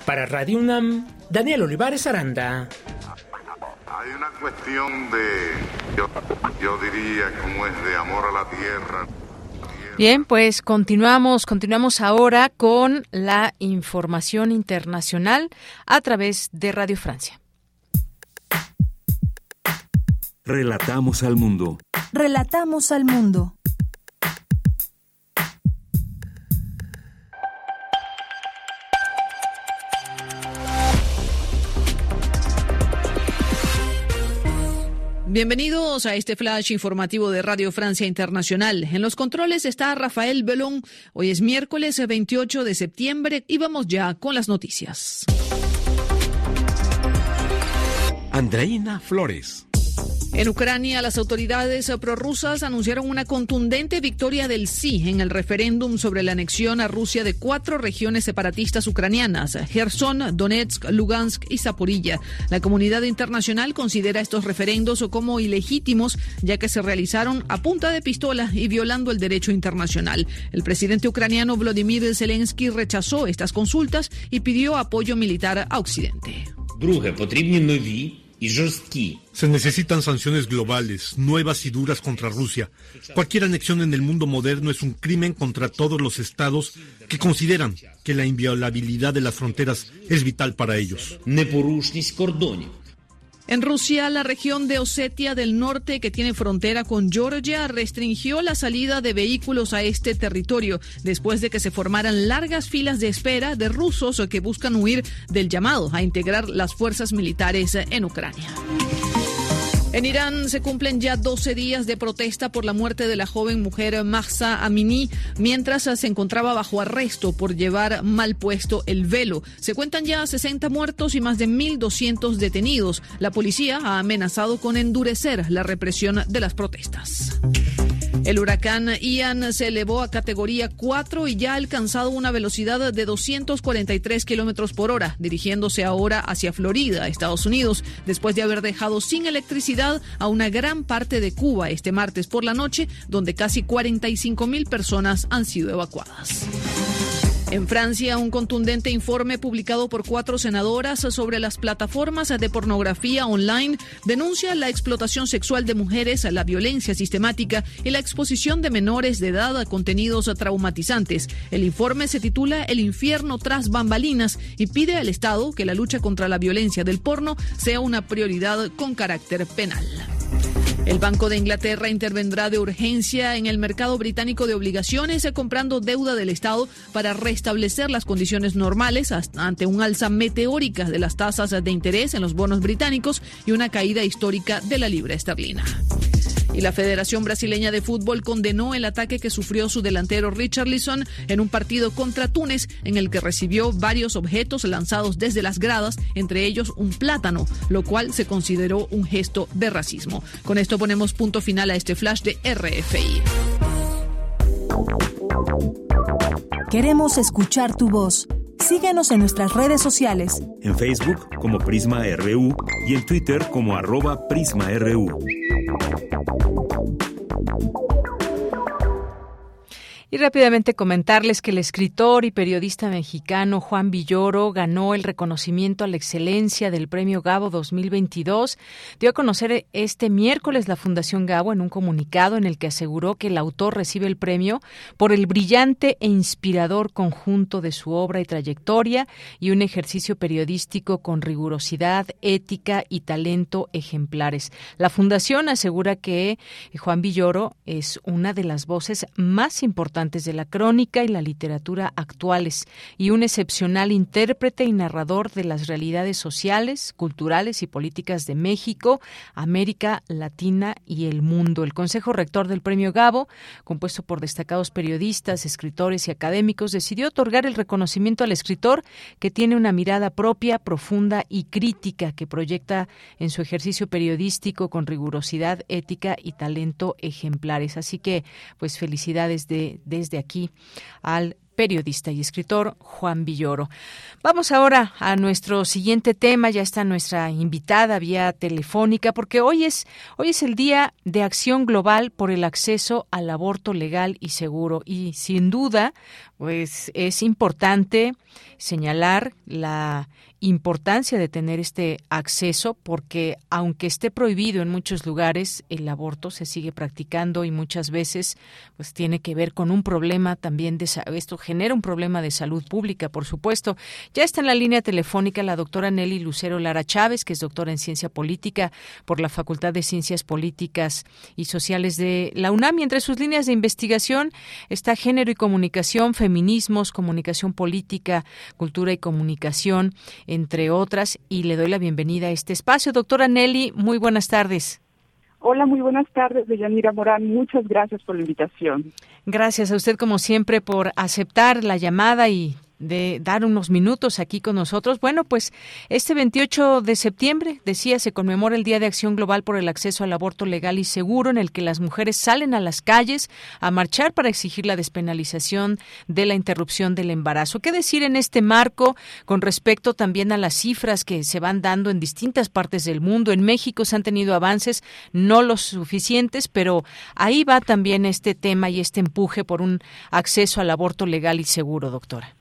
Para Radio UNAM, Daniel Olivares Aranda. Hay una cuestión de, yo, yo diría, como es de amor a la tierra. Bien, pues continuamos, continuamos ahora con la información internacional a través de Radio Francia. Relatamos al mundo. Relatamos al mundo. Bienvenidos a este flash informativo de Radio Francia Internacional. En los controles está Rafael Belón. Hoy es miércoles 28 de septiembre y vamos ya con las noticias. Andreina Flores. En Ucrania, las autoridades prorrusas anunciaron una contundente victoria del sí en el referéndum sobre la anexión a Rusia de cuatro regiones separatistas ucranianas, Gerson, Donetsk, Lugansk y Zaporilla. La comunidad internacional considera estos referendos como ilegítimos, ya que se realizaron a punta de pistola y violando el derecho internacional. El presidente ucraniano Vladimir Zelensky rechazó estas consultas y pidió apoyo militar a Occidente. Se necesitan sanciones globales, nuevas y duras contra Rusia. Cualquier anexión en el mundo moderno es un crimen contra todos los estados que consideran que la inviolabilidad de las fronteras es vital para ellos. En Rusia, la región de Osetia del Norte, que tiene frontera con Georgia, restringió la salida de vehículos a este territorio después de que se formaran largas filas de espera de rusos que buscan huir del llamado a integrar las fuerzas militares en Ucrania. En Irán se cumplen ya 12 días de protesta por la muerte de la joven mujer Mahsa Amini mientras se encontraba bajo arresto por llevar mal puesto el velo. Se cuentan ya 60 muertos y más de 1.200 detenidos. La policía ha amenazado con endurecer la represión de las protestas. El huracán Ian se elevó a categoría 4 y ya ha alcanzado una velocidad de 243 kilómetros por hora, dirigiéndose ahora hacia Florida, Estados Unidos, después de haber dejado sin electricidad a una gran parte de Cuba este martes por la noche, donde casi 45 mil personas han sido evacuadas. En Francia, un contundente informe publicado por cuatro senadoras sobre las plataformas de pornografía online denuncia la explotación sexual de mujeres, la violencia sistemática y la exposición de menores de edad a contenidos traumatizantes. El informe se titula El infierno tras bambalinas y pide al Estado que la lucha contra la violencia del porno sea una prioridad con carácter penal. El Banco de Inglaterra intervendrá de urgencia en el mercado británico de obligaciones comprando deuda del Estado para restablecer las condiciones normales ante un alza meteórica de las tasas de interés en los bonos británicos y una caída histórica de la libra esterlina. Y la Federación Brasileña de Fútbol condenó el ataque que sufrió su delantero Richarlison en un partido contra Túnez en el que recibió varios objetos lanzados desde las gradas, entre ellos un plátano, lo cual se consideró un gesto de racismo. Con esto ponemos punto final a este flash de RFI. Queremos escuchar tu voz. Síguenos en nuestras redes sociales. En Facebook como Prisma RU y en Twitter como arroba PrismaRU. Y rápidamente comentarles que el escritor y periodista mexicano Juan Villoro ganó el reconocimiento a la excelencia del Premio Gabo 2022. Dio a conocer este miércoles la Fundación Gabo en un comunicado en el que aseguró que el autor recibe el premio por el brillante e inspirador conjunto de su obra y trayectoria y un ejercicio periodístico con rigurosidad, ética y talento ejemplares. La Fundación asegura que Juan Villoro es una de las voces más importantes de la crónica y la literatura actuales y un excepcional intérprete y narrador de las realidades sociales, culturales y políticas de México, América Latina y el mundo. El Consejo Rector del Premio Gabo, compuesto por destacados periodistas, escritores y académicos, decidió otorgar el reconocimiento al escritor que tiene una mirada propia, profunda y crítica que proyecta en su ejercicio periodístico con rigurosidad, ética y talento ejemplares. Así que, pues felicidades de, desde aquí al periodista y escritor Juan Villoro. Vamos ahora a nuestro siguiente tema, ya está nuestra invitada vía telefónica porque hoy es hoy es el día de acción global por el acceso al aborto legal y seguro y sin duda pues es importante señalar la importancia de tener este acceso porque aunque esté prohibido en muchos lugares el aborto se sigue practicando y muchas veces pues tiene que ver con un problema también de esto genera un problema de salud pública por supuesto. Ya está en la línea telefónica la doctora Nelly Lucero Lara Chávez que es doctora en ciencia política por la Facultad de Ciencias Políticas y Sociales de la UNAM. Y entre sus líneas de investigación está género y comunicación feminismos comunicación política cultura y comunicación entre otras, y le doy la bienvenida a este espacio. Doctora Nelly, muy buenas tardes. Hola, muy buenas tardes, Deyanira Morán. Muchas gracias por la invitación. Gracias a usted, como siempre, por aceptar la llamada y de dar unos minutos aquí con nosotros. Bueno, pues este 28 de septiembre, decía, se conmemora el Día de Acción Global por el Acceso al Aborto Legal y Seguro, en el que las mujeres salen a las calles a marchar para exigir la despenalización de la interrupción del embarazo. ¿Qué decir en este marco con respecto también a las cifras que se van dando en distintas partes del mundo? En México se han tenido avances, no los suficientes, pero ahí va también este tema y este empuje por un acceso al aborto legal y seguro, doctora.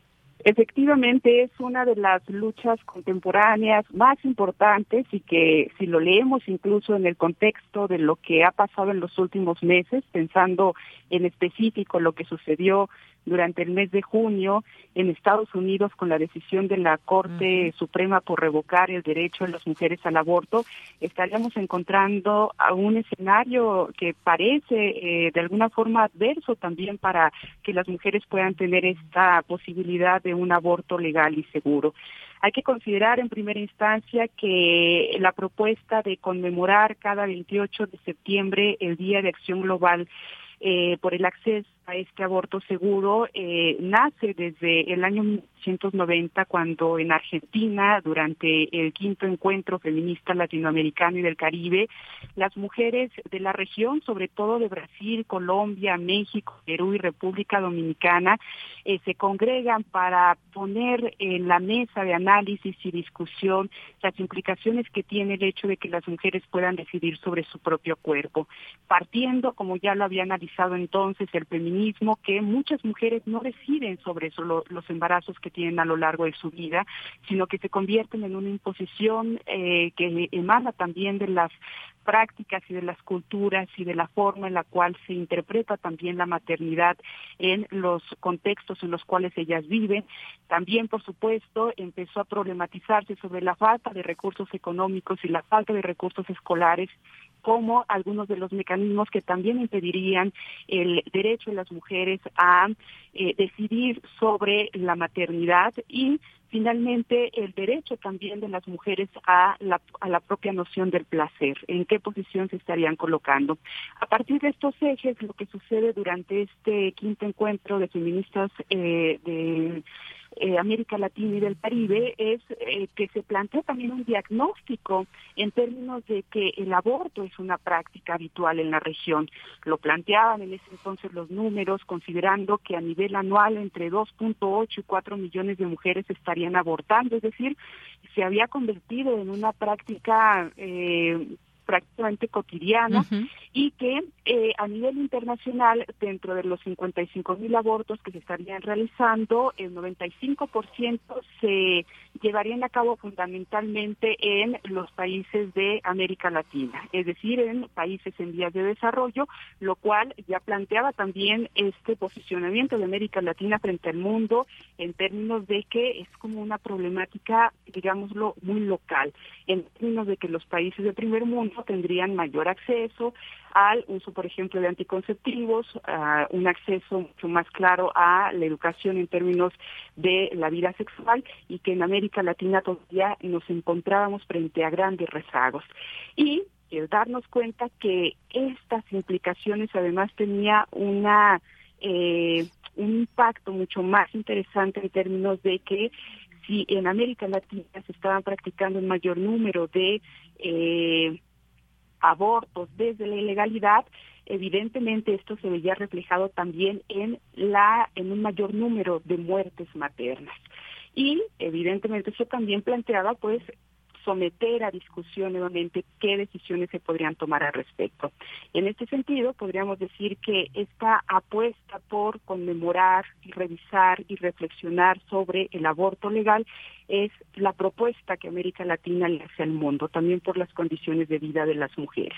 Efectivamente, es una de las luchas contemporáneas más importantes y que si lo leemos incluso en el contexto de lo que ha pasado en los últimos meses, pensando en específico lo que sucedió durante el mes de junio en Estados Unidos con la decisión de la Corte Suprema por revocar el derecho de las mujeres al aborto, estaríamos encontrando a un escenario que parece eh, de alguna forma adverso también para que las mujeres puedan tener esta posibilidad de un aborto legal y seguro. Hay que considerar en primera instancia que la propuesta de conmemorar cada 28 de septiembre el Día de Acción Global eh, por el acceso este aborto seguro eh, nace desde el año 1990 cuando en Argentina durante el quinto encuentro feminista latinoamericano y del Caribe las mujeres de la región sobre todo de Brasil, Colombia, México, Perú y República Dominicana eh, se congregan para poner en la mesa de análisis y discusión las implicaciones que tiene el hecho de que las mujeres puedan decidir sobre su propio cuerpo. Partiendo como ya lo había analizado entonces el feminismo mismo que muchas mujeres no deciden sobre eso, los embarazos que tienen a lo largo de su vida, sino que se convierten en una imposición eh, que emana también de las prácticas y de las culturas y de la forma en la cual se interpreta también la maternidad en los contextos en los cuales ellas viven. También, por supuesto, empezó a problematizarse sobre la falta de recursos económicos y la falta de recursos escolares como algunos de los mecanismos que también impedirían el derecho de las mujeres a eh, decidir sobre la maternidad y finalmente el derecho también de las mujeres a la, propia noción del placer, en qué posición se estarían colocando. A partir de estos ejes, lo que sucede durante este quinto encuentro de feministas eh, de eh, América Latina y del Caribe es eh, que se plantea también un diagnóstico en términos de que el aborto es una práctica habitual en la región. Lo planteaban en ese entonces los números, considerando que a nivel anual entre 2.8 y 4 millones de mujeres estarían abortando, es decir, se había convertido en una práctica eh, prácticamente cotidiana y que eh, a nivel internacional, dentro de los 55 mil abortos que se estarían realizando, el 95% se llevarían a cabo fundamentalmente en los países de América Latina, es decir, en países en vías de desarrollo, lo cual ya planteaba también este posicionamiento de América Latina frente al mundo en términos de que es como una problemática, digámoslo, muy local, en términos de que los países de primer mundo tendrían mayor acceso al uso, por ejemplo, de anticonceptivos, un acceso mucho más claro a la educación en términos de la vida sexual y que en América Latina todavía nos encontrábamos frente a grandes rezagos. Y el darnos cuenta que estas implicaciones además tenía una eh, un impacto mucho más interesante en términos de que si en América Latina se estaban practicando un mayor número de eh, abortos desde la ilegalidad, evidentemente esto se veía reflejado también en la en un mayor número de muertes maternas. Y evidentemente eso también planteaba pues someter a discusión nuevamente qué decisiones se podrían tomar al respecto. En este sentido, podríamos decir que esta apuesta por conmemorar y revisar y reflexionar sobre el aborto legal es la propuesta que América Latina le hace al mundo, también por las condiciones de vida de las mujeres.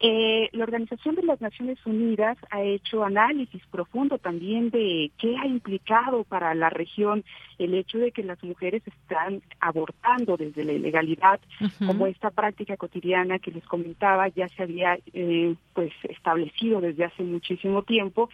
Eh, la Organización de las Naciones Unidas ha hecho análisis profundo también de qué ha implicado para la región el hecho de que las mujeres están abortando desde la ilegalidad, como esta práctica cotidiana que les comentaba ya se había eh, pues establecido desde hace muchísimo tiempo.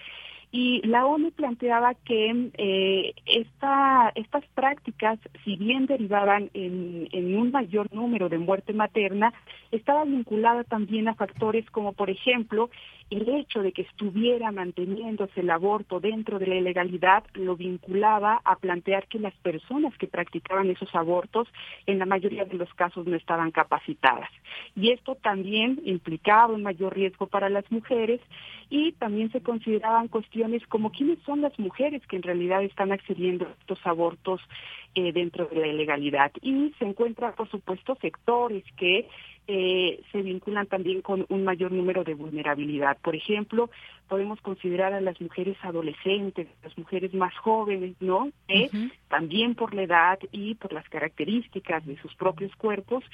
Y la ONU planteaba que eh, esta, estas prácticas, si bien derivaban en, en, un mayor número de muerte materna, estaban vinculadas también a factores como, por ejemplo, el hecho de que estuviera manteniéndose el aborto dentro de la ilegalidad lo vinculaba a plantear que las personas que practicaban esos abortos en la mayoría de los casos no estaban capacitadas. Y esto también implicaba un mayor riesgo para las mujeres y también se consideraban cuestiones como quiénes son las mujeres que en realidad están accediendo a estos abortos eh, dentro de la ilegalidad. Y se encuentran, por supuesto, sectores que eh, se vinculan también con un mayor número de vulnerabilidad. Por ejemplo, podemos considerar a las mujeres adolescentes, las mujeres más jóvenes, ¿no? Eh, También por la edad y por las características de sus propios cuerpos,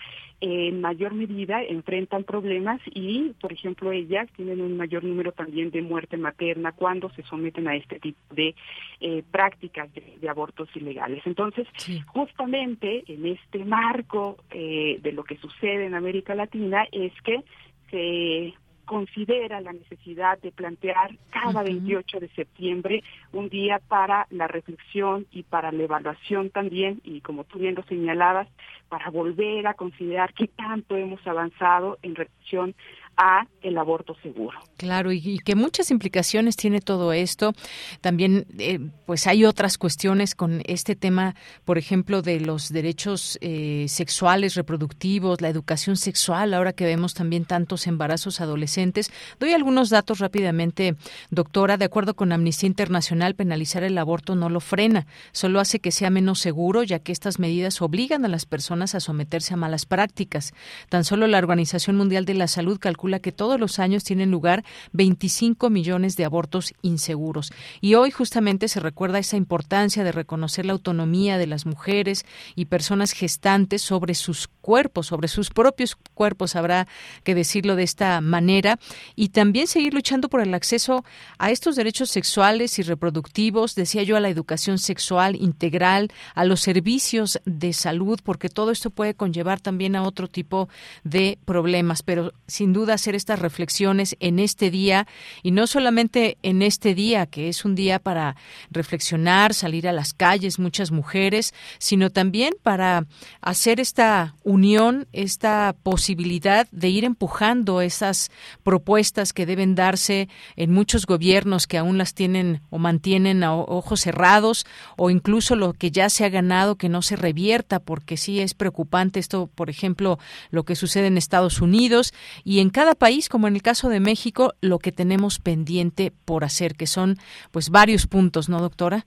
en mayor medida enfrentan problemas y, por ejemplo, ellas tienen un mayor número también de muerte materna cuando se someten a este tipo de eh, prácticas de, abortos ilegales. Entonces, justamente en este marco eh, de lo que sucede en América Latina es que se considera la necesidad de plantear cada 28 de septiembre un día para la reflexión y para la evaluación también, y como tú bien lo señalabas, para volver a considerar qué tanto hemos avanzado en relación a el aborto seguro. Claro, y, que muchas implicaciones tiene todo esto. También, eh, pues hay otras cuestiones con este tema, por ejemplo, de los derechos eh, sexuales, reproductivos, la educación sexual, ahora que vemos también tantos embarazos adolescentes. Doy algunos datos rápidamente, doctora. De acuerdo con Amnistía Internacional, penalizar el aborto no lo frena, solo hace que sea menos seguro, ya que estas medidas obligan a las personas a someterse a malas prácticas. Tan solo la Organización Mundial de la Salud que todos los años tienen lugar 25 millones de abortos inseguros. Y hoy justamente se recuerda esa importancia de reconocer la autonomía de las mujeres y personas gestantes sobre sus cuerpos, sobre sus propios cuerpos, habrá que decirlo de esta manera, y también seguir luchando por el acceso a estos derechos sexuales y reproductivos, decía yo, a la educación sexual integral, a los servicios de salud, porque todo esto puede conllevar también a otro tipo de problemas, pero sin duda hacer estas reflexiones en este día y no solamente en este día, que es un día para reflexionar, salir a las calles, muchas mujeres, sino también para hacer esta unión, esta posibilidad de ir empujando esas propuestas que deben darse en muchos gobiernos que aún las tienen o mantienen a ojos cerrados o incluso lo que ya se ha ganado que no se revierta porque sí es preocupante esto, por ejemplo, lo que sucede en Estados Unidos y en cada país, como en el caso de México, lo que tenemos pendiente por hacer, que son pues varios puntos, ¿no, doctora?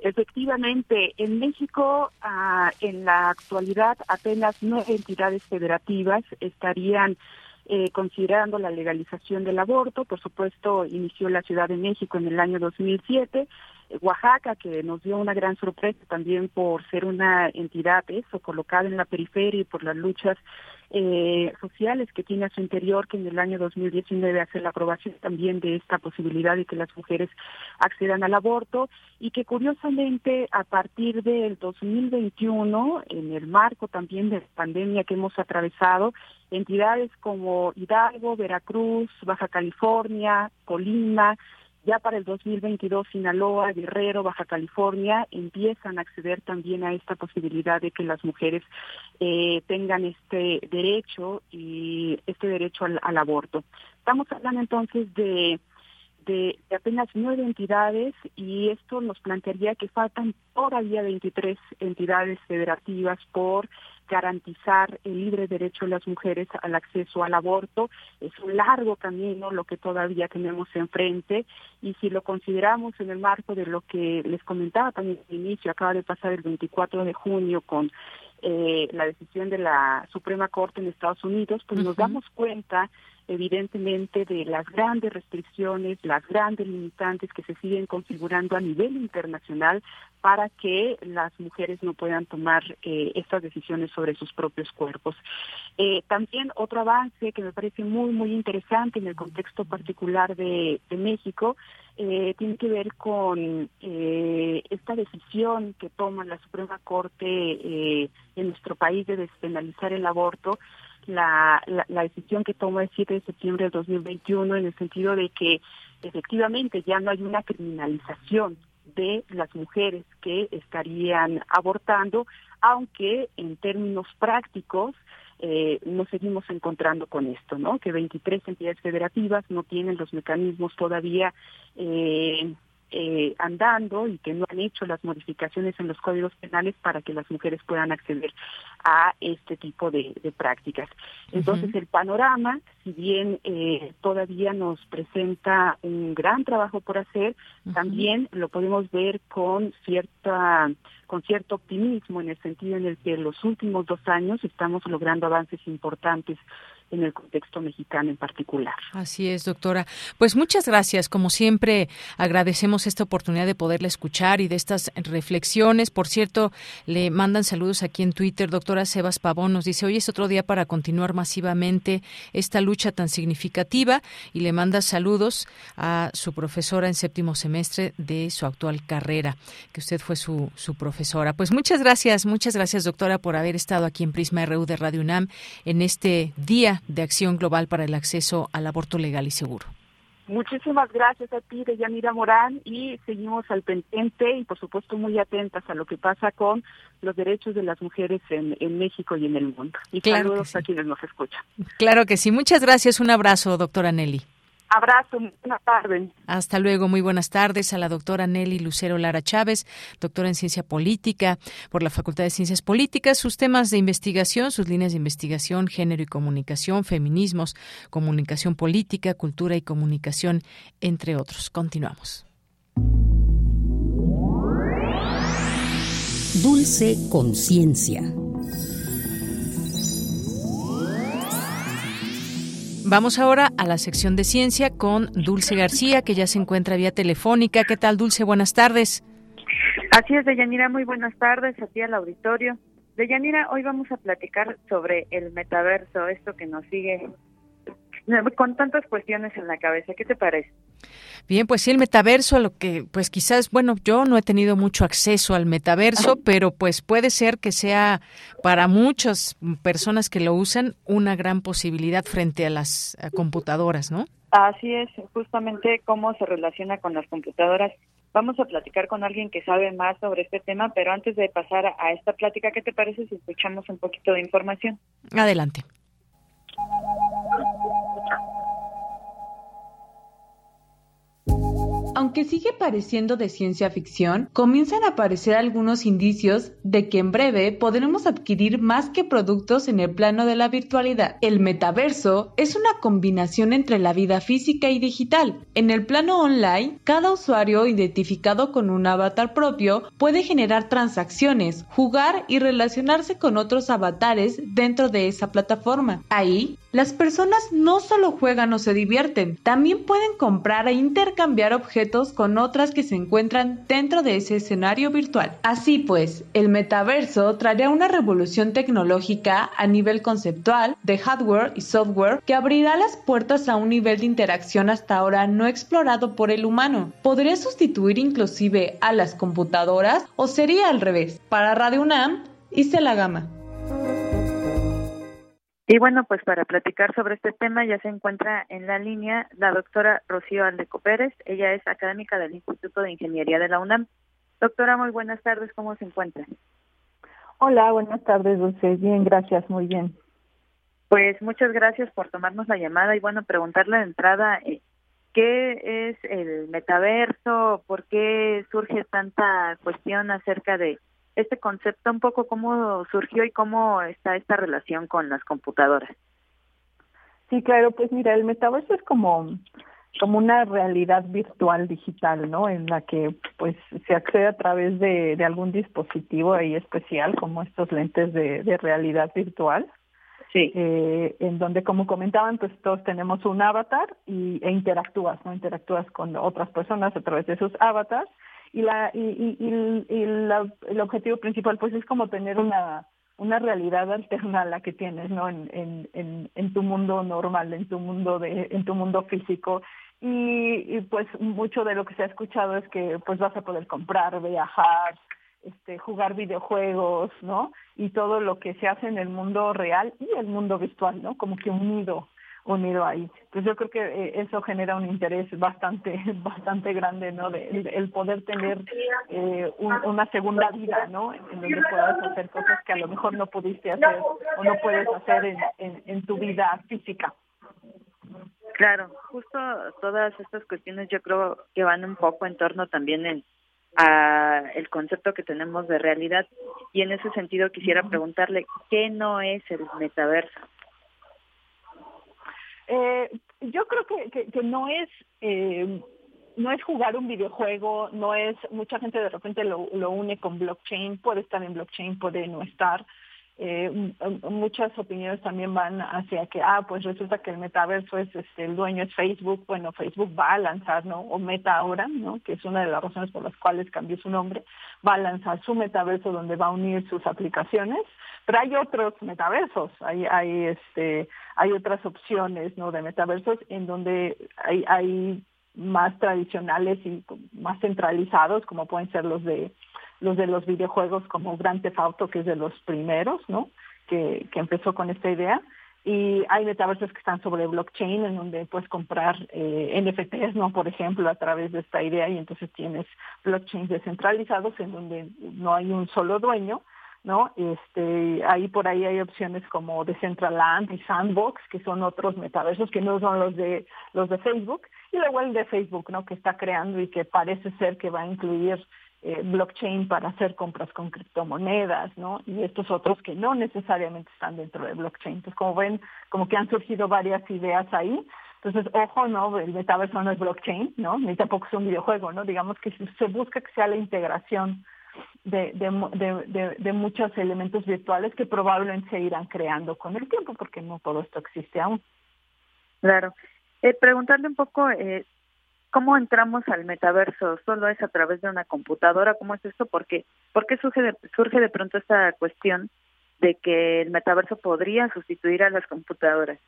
Efectivamente, en México ah, en la actualidad apenas nueve entidades federativas estarían eh, considerando la legalización del aborto. Por supuesto, inició la Ciudad de México en el año 2007. Oaxaca, que nos dio una gran sorpresa también por ser una entidad eso, colocada en la periferia y por las luchas eh, sociales que tiene a su interior, que en el año 2019 hace la aprobación también de esta posibilidad de que las mujeres accedan al aborto y que curiosamente a partir del 2021, en el marco también de la pandemia que hemos atravesado, entidades como Hidalgo, Veracruz, Baja California, Colima, ya para el 2022, Sinaloa, Guerrero, Baja California empiezan a acceder también a esta posibilidad de que las mujeres eh, tengan este derecho y este derecho al, aborto. Estamos hablando entonces de, de, apenas nueve entidades y esto nos plantearía que faltan todavía 23 entidades federativas por garantizar el libre derecho de las mujeres al acceso al aborto. Es un largo camino lo que todavía tenemos enfrente y si lo consideramos en el marco de lo que les comentaba también al inicio, acaba de pasar el 24 de junio con eh, la decisión de la Suprema Corte en Estados Unidos, pues nos damos cuenta evidentemente de las grandes restricciones, las grandes limitantes que se siguen configurando a nivel internacional para que las mujeres no puedan tomar eh, estas decisiones sobre sus propios cuerpos. Eh, también otro avance que me parece muy, muy interesante en el contexto particular de, México eh, tiene que ver con esta decisión que toma la Suprema Corte en nuestro país de despenalizar el aborto la, decisión que toma el 7 de septiembre del 2021 en el sentido de que efectivamente ya no hay una criminalización de las mujeres que estarían abortando, aunque en términos prácticos eh, nos seguimos encontrando con esto, ¿no? Que 23 entidades federativas no tienen los mecanismos todavía eh, eh, andando y que no han hecho las modificaciones en los códigos penales para que las mujeres puedan acceder a este tipo de, prácticas. Entonces, el panorama, si bien eh, todavía nos presenta un gran trabajo por hacer, también lo podemos ver con cierta con cierto optimismo en el sentido en el que en los últimos dos años estamos logrando avances importantes en el contexto mexicano en particular. Así es, doctora. Pues muchas gracias. Como siempre, agradecemos esta oportunidad de poderla escuchar y de estas reflexiones. Por cierto, le mandan saludos aquí en Twitter. Doctora Sebas Pavón nos dice, hoy es otro día para continuar masivamente esta lucha tan significativa y le manda saludos a su profesora en séptimo semestre de su actual carrera, que usted fue su, su profesora. Pues muchas gracias, muchas gracias, doctora, por haber estado aquí en Prisma RU de Radio UNAM en este día de Acción Global para el Acceso al Aborto Legal y Seguro. Muchísimas gracias a ti, Deyanira Morán, y seguimos al pendiente y, por supuesto, muy atentas a lo que pasa con los derechos de las mujeres en, México y en el mundo. Y saludos a quienes nos escuchan. Claro que sí. Muchas gracias. Un abrazo, doctora Nelly. Abrazo, buenas tardes. Hasta luego, muy buenas tardes a la doctora Nelly Lucero Lara Chávez, doctora en Ciencia Política por la Facultad de Ciencias Políticas, sus temas de investigación, sus líneas de investigación, género y comunicación, feminismos, comunicación política, cultura y comunicación, entre otros. Continuamos. Dulce Conciencia. Vamos ahora a la sección de ciencia con Dulce García, que ya se encuentra vía telefónica. ¿Qué tal, Dulce? Buenas tardes. Así es, Deyanira, muy buenas tardes a al auditorio. Deyanira, hoy vamos a platicar sobre el metaverso, esto que nos sigue con tantas cuestiones en la cabeza. ¿Qué te parece? Bien, pues sí, el metaverso, lo que, pues quizás, bueno, yo no he tenido mucho acceso al metaverso, pero pues puede ser que sea para muchas personas que lo usan una gran posibilidad frente a las computadoras, ¿no? Así es, justamente cómo se relaciona con las computadoras. Vamos a platicar con alguien que sabe más sobre este tema, pero antes de pasar a esta plática, ¿qué te parece si escuchamos un poquito de información? Adelante. Aunque sigue pareciendo de ciencia ficción, comienzan a aparecer algunos indicios de que en breve podremos adquirir más que productos en el plano de la virtualidad. El metaverso es una combinación entre la vida física y digital. En el plano online, cada usuario identificado con un avatar propio puede generar transacciones, jugar y relacionarse con otros avatares dentro de esa plataforma. Ahí, las personas no solo juegan o se divierten, también pueden comprar e intercambiar objetos con otras que se encuentran dentro de ese escenario virtual. Así pues, el metaverso traerá una revolución tecnológica a nivel conceptual, de hardware y software, que abrirá las puertas a un nivel de interacción hasta ahora no explorado por el humano. Podría sustituir inclusive a las computadoras o sería al revés. Para Radio UNAM, hice la gama. Y bueno, pues para platicar sobre este tema ya se encuentra en la línea la doctora Rocío Aldeco Pérez. Ella es académica del Instituto de Ingeniería de la UNAM. Doctora, muy buenas tardes. ¿Cómo se encuentra? Hola, buenas tardes, Dulce. Bien, gracias, muy bien. Pues muchas gracias por tomarnos la llamada y bueno, preguntarle de entrada eh, qué es el metaverso, por qué surge tanta cuestión acerca de este concepto, un poco cómo surgió y cómo está esta relación con las computadoras. Sí, claro, pues mira, el metaverso es como como una realidad virtual digital, ¿no? En la que pues se accede a través de, de algún dispositivo ahí especial, como estos lentes de, de realidad virtual. Sí. Eh, en donde, como comentaban, pues todos tenemos un avatar y, e interactúas, ¿no? Interactúas con otras personas a través de sus avatars y la y, y, y el objetivo principal pues es como tener una una realidad alterna a la que tienes no en, en, en, tu mundo normal en tu mundo de en tu mundo físico. Y, y, pues mucho de lo que se ha escuchado es que pues vas a poder comprar viajar este jugar videojuegos no y todo lo que se hace en el mundo real y el mundo virtual no como que unido unido ahí. Pues yo creo que eh, eso genera un interés bastante bastante grande, ¿no? De, el, poder tener eh, una segunda vida, ¿no? En donde puedas hacer cosas que a lo mejor no pudiste hacer o no puedes hacer en, en, en tu vida física. Claro, justo todas estas cuestiones yo creo que van un poco en torno también en a el concepto que tenemos de realidad y en ese sentido quisiera preguntarle qué no es el metaverso. Eh, yo creo que, que, no es eh, no es jugar un videojuego, no es mucha gente de repente lo, lo une con blockchain, puede estar en blockchain, puede no estar. Eh, muchas opiniones también van hacia que, ah, pues resulta que el metaverso es, este, el dueño es Facebook, bueno, Facebook va a lanzar, ¿no? O Meta ahora, ¿no? Que es una de las razones por las cuales cambió su nombre, va a lanzar su metaverso donde va a unir sus aplicaciones, pero hay otros metaversos, hay, hay, este, hay otras opciones, ¿no? De metaversos en donde hay, hay más tradicionales y más centralizados, como pueden ser los de los de los videojuegos como Grand Theft Auto, que es de los primeros, ¿no? Que, que empezó con esta idea. y hay metaversos que están sobre blockchain en donde puedes comprar eh, NFTs, ¿no? Por ejemplo, a través de esta idea y entonces tienes blockchains descentralizados en donde no hay un solo dueño, ¿no? Este, ahí por ahí hay opciones como Decentraland y Sandbox, que son otros metaversos que no son los de los de Facebook, y luego el de Facebook, ¿no? Que está creando y que parece ser que va a incluir eh, blockchain para hacer compras con criptomonedas, ¿no? Y estos otros que no necesariamente están dentro de blockchain. Entonces, como ven, como que han surgido varias ideas ahí. Entonces, ojo, ¿no? El metaverso no es blockchain, ¿no? Ni tampoco es un videojuego, ¿no? Digamos que se busca que sea la integración de, de, de, muchos elementos virtuales que probablemente se irán creando con el tiempo, porque no todo esto existe aún. Claro. Eh, preguntarle un poco, eh, ¿Cómo entramos al metaverso? ¿Solo es a través de una computadora? ¿Cómo es esto? ¿Por qué, ¿Por qué surge, de, surge de pronto esta cuestión de que el metaverso podría sustituir a las computadoras?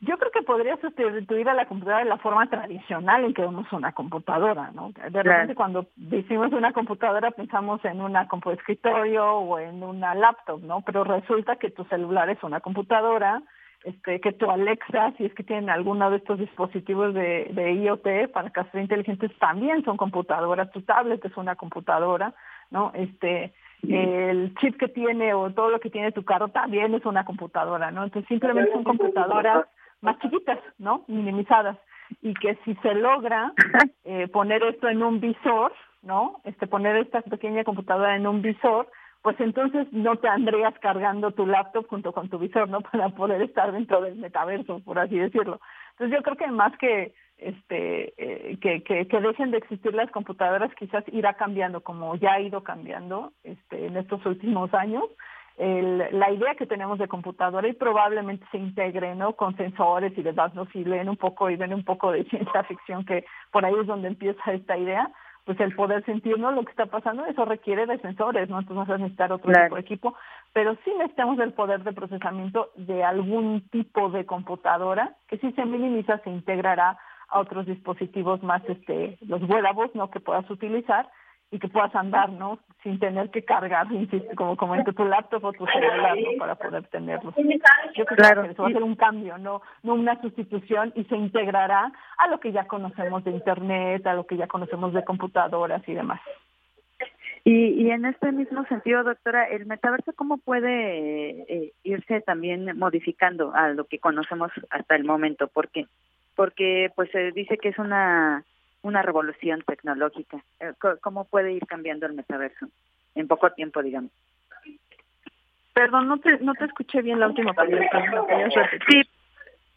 Yo creo que podría sustituir a la computadora de la forma tradicional en que vemos una computadora, ¿no? De repente cuando decimos una computadora pensamos en una compu escritorio o en una laptop, ¿no? Pero resulta que tu celular es una computadora, este, que tu Alexa, si es que tienen alguno de estos dispositivos de, de IoT para casas inteligentes, también son computadoras, tu tablet es una computadora, ¿no? Este, el chip que tiene o todo lo que tiene tu carro también es una computadora, ¿no? Entonces simplemente son computadoras más chiquitas, ¿no? Minimizadas. Y que si se logra eh, poner esto en un visor, ¿no? Este, poner esta pequeña computadora en un visor, pues entonces no te andrías cargando tu laptop junto con tu visor, ¿no? Para poder estar dentro del metaverso, por así decirlo. Entonces yo creo que más que este eh, que, que, que, dejen de existir las computadoras quizás irá cambiando como ya ha ido cambiando este en estos últimos años el, la idea que tenemos de computadora y probablemente se integre no con sensores y demás no si leen un poco y ven un poco de ciencia ficción que por ahí es donde empieza esta idea pues el poder sentirnos lo que está pasando, eso requiere de sensores, ¿no? Entonces vamos a necesitar otro tipo de equipo, pero sí necesitamos el poder de procesamiento de algún tipo de computadora que si se minimiza se integrará a otros dispositivos más, este, los wearables, ¿no? Que puedas utilizar y que puedas andar, ¿no? Sin tener que cargar, insisto, como comento, tu laptop o tu celular, ¿no? Para poder tenerlo. Yo creo que eso va a ser un cambio, no, no una sustitución y se integrará a lo que ya conocemos de Internet, a lo que ya conocemos de computadoras y demás. Y, y en este mismo sentido, doctora, ¿el metaverso cómo puede eh, irse también modificando a lo que conocemos hasta el momento? Porque porque pues se dice que es una una revolución tecnológica. Eh, ¿Cómo puede ir cambiando el metaverso en poco tiempo, digamos? Perdón, no te, no te escuché bien la última pregunta. Sí,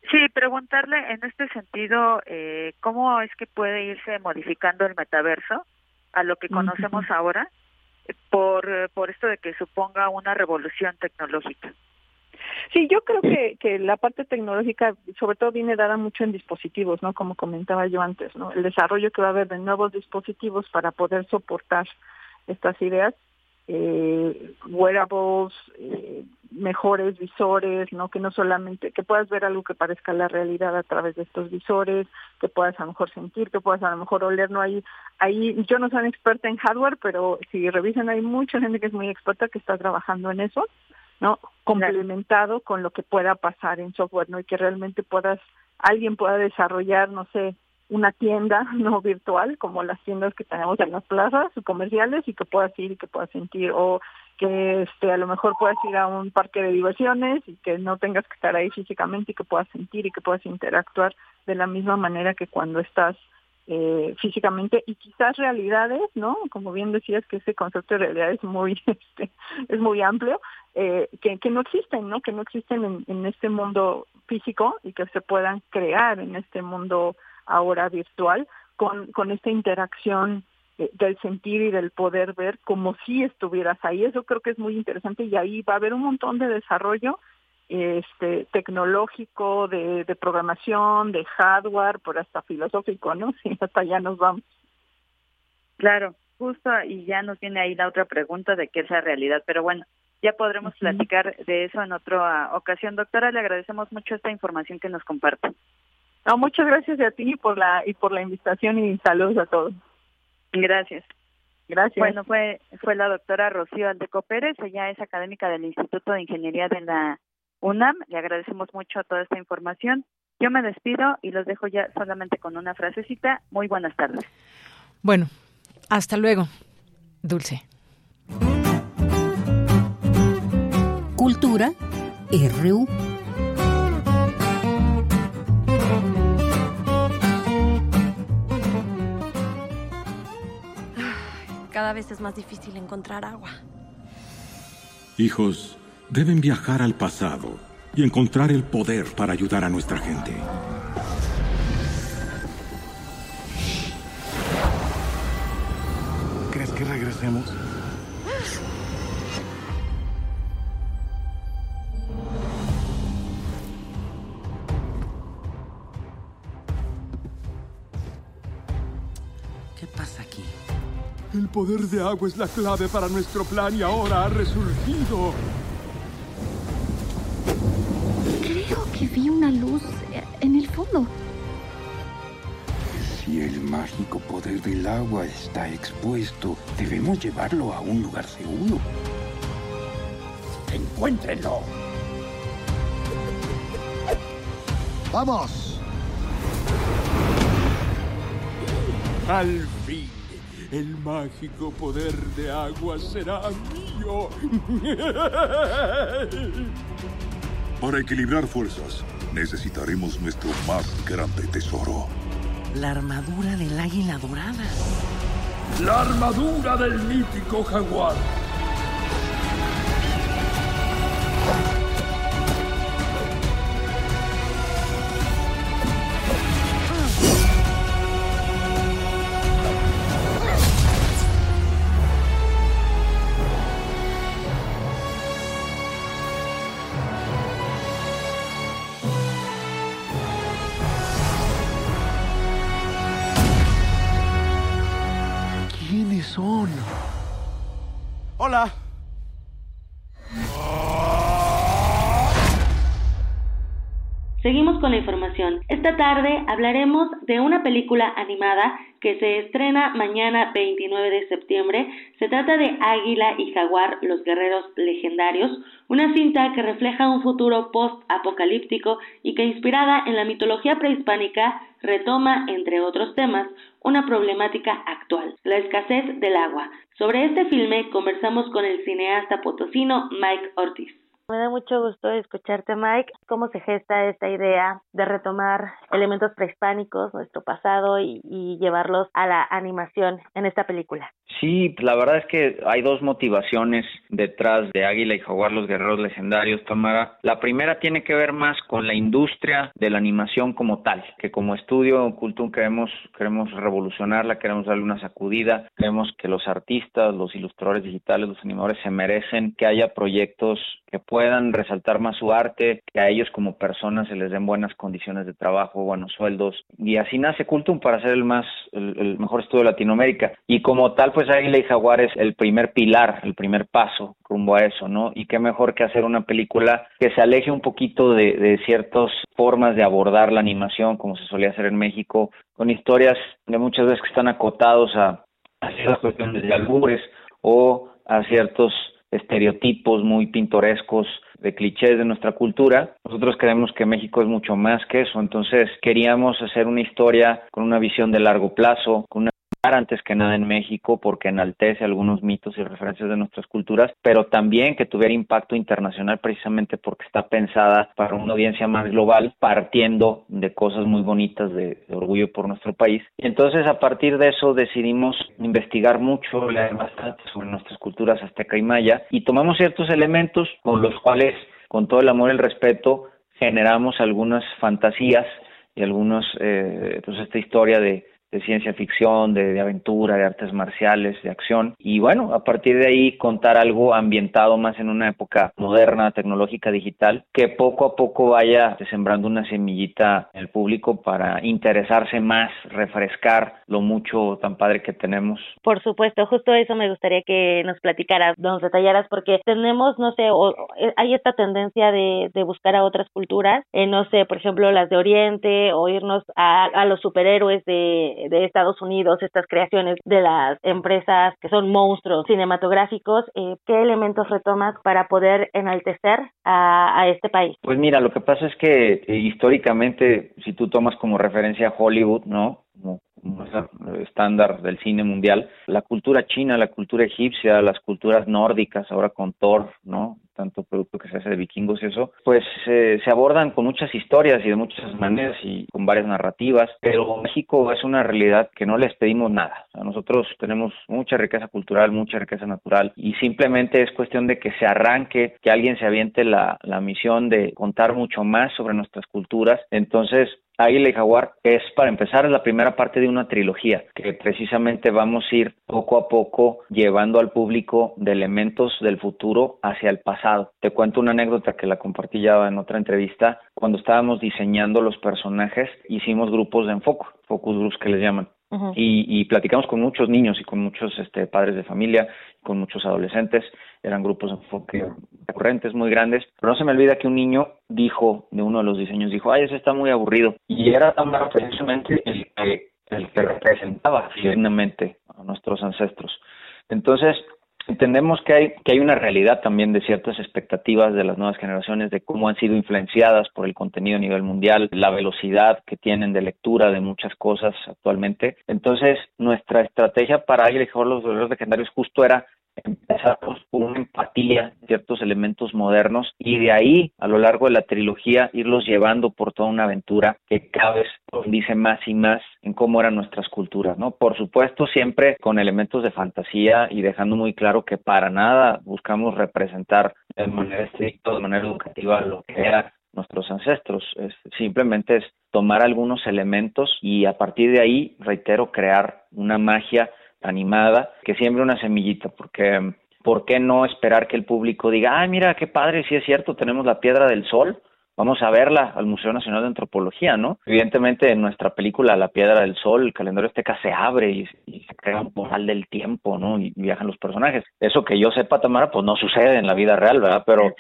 sí, preguntarle en este sentido, eh, ¿cómo es que puede irse modificando el metaverso a lo que conocemos ahora por, por esto de que suponga una revolución tecnológica? Sí, yo creo que, que la parte tecnológica sobre todo viene dada mucho en dispositivos, ¿no? Como comentaba yo antes, ¿no? El desarrollo que va a haber de nuevos dispositivos para poder soportar estas ideas, eh, wearables, eh, mejores visores, ¿no? Que no solamente, que puedas ver algo que parezca la realidad a través de estos visores, que puedas a lo mejor sentir, que puedas a lo mejor oler, ¿no? Ahí, ahí yo no soy experta en hardware, pero si revisan hay mucha gente que es muy experta que está trabajando en eso ¿no? Complementado con lo que pueda pasar en software, ¿no? Y que realmente puedas, alguien pueda desarrollar, no sé, una tienda no virtual como las tiendas que tenemos en las plazas comerciales y que puedas ir y que puedas sentir o que este a lo mejor puedas ir a un parque de diversiones y que no tengas que estar ahí físicamente y que puedas sentir y que puedas interactuar de la misma manera que cuando estás eh, físicamente y quizás realidades, ¿no? Como bien decías que ese concepto de realidad es muy, este, es muy amplio, eh, que, que no existen, ¿no? Que no existen en, en este mundo físico y que se puedan crear en este mundo ahora virtual con, con esta interacción eh, del sentir y del poder ver como si estuvieras ahí. Eso creo que es muy interesante y ahí va a haber un montón de desarrollo este tecnológico, de, programación, de hardware, por hasta filosófico, ¿no? Sí, hasta allá nos vamos. Claro, justo y ya nos viene ahí la otra pregunta de qué es la realidad, pero bueno, ya podremos platicar de eso en otra ocasión. Doctora, le agradecemos mucho esta información que nos comparte. No, muchas gracias a ti por la y por la invitación y saludos a todos. Gracias. Gracias. Bueno, fue fue la doctora Rocío Aldeco Pérez, ella es académica del Instituto de Ingeniería de la UNAM. Le agradecemos mucho toda esta información. Yo me despido y los dejo ya solamente con una frasecita. Muy buenas tardes. Bueno, hasta luego, Dulce. Cultura RU. Cada vez es más difícil encontrar agua. Hijos, deben viajar al pasado y encontrar el poder para ayudar a nuestra gente. ¿Crees que regresemos? El poder de agua es la clave para nuestro plan y ahora ha resurgido. Creo que vi una luz en el fondo. Si el mágico poder del agua está expuesto, debemos llevarlo a un lugar seguro. Encuéntrenlo. ¡Vamos! Al fin, el mágico poder de agua será mío. Para equilibrar fuerzas, necesitaremos nuestro más grande tesoro. La armadura del águila dorada. La armadura del mítico jaguar. Seguimos con la información. Esta tarde hablaremos de una película animada que se estrena mañana 29 de septiembre. Se trata de Águila y Jaguar, los guerreros legendarios, una cinta que refleja un futuro post-apocalíptico y que inspirada en la mitología prehispánica retoma, entre otros temas, una problemática actual, la escasez del agua. Sobre este filme conversamos con el cineasta potosino Mike Ortiz. Me da mucho gusto escucharte, Mike, cómo se gesta esta idea de retomar elementos prehispánicos, nuestro pasado, y, llevarlos a la animación en esta película. Sí, la verdad es que hay dos motivaciones detrás de Águila y Jaguar, los guerreros legendarios, Tamara. La primera tiene que ver más con la industria de la animación como tal, que como estudio Cultum queremos, queremos revolucionarla, queremos darle una sacudida, creemos que los artistas, los ilustradores digitales, los animadores se merecen que haya proyectos que puedan resaltar más su arte, que a ellos como personas se les den buenas condiciones de trabajo, buenos sueldos. Y así nace Cultum para ser el más, el, el mejor estudio de Latinoamérica. Y como tal, pues Águila y Jaguar es el primer pilar, el primer paso rumbo a eso, ¿no? Y qué mejor que hacer una película que se aleje un poquito de, de ciertas formas de abordar la animación, como se solía hacer en México, con historias de muchas veces que están acotados a, a ciertas cuestiones de albures o a ciertos estereotipos muy pintorescos de clichés de nuestra cultura. Nosotros creemos que México es mucho más que eso, entonces queríamos hacer una historia con una visión de largo plazo, con una antes que nada en México porque enaltece algunos mitos y referencias de nuestras culturas, pero también que tuviera impacto internacional precisamente porque está pensada para una audiencia más global, partiendo de cosas muy bonitas de, orgullo por nuestro país. Y entonces a partir de eso decidimos investigar mucho, leer bastante sobre nuestras culturas azteca y maya y tomamos ciertos elementos con los cuales, con todo el amor y el respeto, generamos algunas fantasías y algunos, eh, pues esta historia de de ciencia ficción, de, de, aventura, de artes marciales, de acción. Y bueno, a partir de ahí contar algo ambientado más en una época moderna, tecnológica, digital, que poco a poco vaya sembrando una semillita en el público para interesarse más, refrescar lo mucho tan padre que tenemos. Por supuesto, justo eso me gustaría que nos platicaras, nos detallaras, porque tenemos, no sé, o, hay esta tendencia de, de buscar a otras culturas, eh, no sé, por ejemplo, las de Oriente, o irnos a, a los superhéroes de de, Estados Unidos, estas creaciones de las empresas que son monstruos cinematográficos, eh, ¿qué elementos retomas para poder enaltecer a, a, este país? Pues mira, lo que pasa es que eh, históricamente, si tú tomas como referencia Hollywood, ¿no? Estándar del cine mundial, la cultura china, la cultura egipcia, las culturas nórdicas, ahora con Thor, ¿no? tanto producto que se hace de vikingos y eso, pues eh, se abordan con muchas historias y de muchas maneras y con varias narrativas, pero México es una realidad que no les pedimos nada. Nosotros tenemos mucha riqueza cultural, mucha riqueza natural y simplemente es cuestión de que se arranque, que alguien se aviente la, la misión de contar mucho más sobre nuestras culturas. Entonces, Águila y Jaguar es, para empezar, la primera parte de una trilogía que precisamente vamos a ir poco a poco llevando al público de elementos del futuro hacia el pasado. Te cuento una anécdota que la compartí ya en otra entrevista. Cuando estábamos diseñando los personajes, hicimos grupos de enfoque, focus groups que les llaman. Y, y, platicamos con muchos niños y con muchos este, padres de familia, con muchos adolescentes, eran grupos de enfoque recurrentes muy grandes, pero no se me olvida que un niño dijo, de uno de los diseños, dijo, ay, eso está muy aburrido, y era tan precisamente el que, el que representaba fielmente a nuestros ancestros. Entonces, entendemos que hay, que hay una realidad también de ciertas expectativas de las nuevas generaciones, de cómo han sido influenciadas por el contenido a nivel mundial, la velocidad que tienen de lectura de muchas cosas actualmente. Entonces, nuestra estrategia para Águila y los dolores legendarios justo era empezar con una empatía, ciertos elementos modernos y de ahí a lo largo de la trilogía irlos llevando por toda una aventura que cada vez dice más y más en cómo eran nuestras culturas, ¿no? Por supuesto siempre con elementos de fantasía y dejando muy claro que para nada buscamos representar de manera estricta, de manera educativa lo que eran nuestros ancestros, es, simplemente es tomar algunos elementos y a partir de ahí, reitero, crear una magia animada que siembre una semillita, porque ¿por qué no esperar que el público diga, ay, mira, qué padre, sí es cierto, tenemos la piedra del sol, vamos a verla al Museo Nacional de Antropología, ¿no? Evidentemente en nuestra película La Piedra del Sol, el calendario azteca se abre y, y se crea un portal del tiempo, ¿no? Y viajan los personajes. Eso que yo sepa, Tamara, pues no sucede en la vida real, ¿verdad? Pero,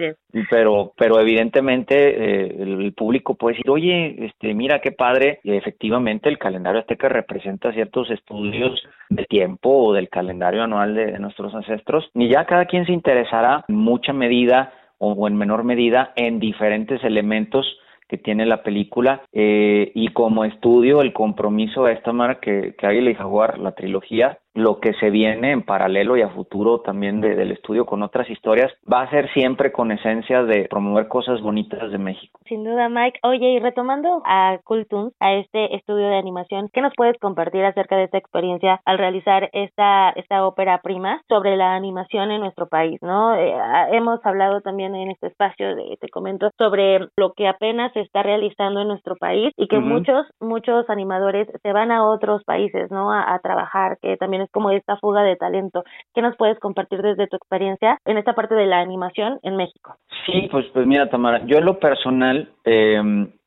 pero, pero evidentemente eh, el, el, público puede decir, oye, este, mira qué padre, y efectivamente el calendario azteca representa ciertos estudios de tiempo o del calendario anual de, de nuestros ancestros, y ya cada quien se interesará en mucha medida o en menor medida en diferentes elementos que tiene la película eh, y como estudio el compromiso de esta marca que, que Águila y Jaguar, la trilogía, lo que se viene en paralelo y a futuro también de, del estudio con otras historias va a ser siempre con esencia de promover cosas bonitas de México. Sin duda, Mike. Oye, y retomando a Cultun, a este estudio de animación, ¿qué nos puedes compartir acerca de esta experiencia al realizar esta, esta ópera prima sobre la animación en nuestro país? ¿no? Eh, hemos hablado también en este espacio, de, te comento, sobre lo que apenas se está realizando en nuestro país y que uh -huh. muchos, muchos animadores se van a otros países, ¿no? A, a trabajar, que también es como esta fuga de talento. ¿Qué nos puedes compartir desde tu experiencia en esta parte de la animación en México? Sí, pues, pues mira, Tamara, yo en lo personal eh,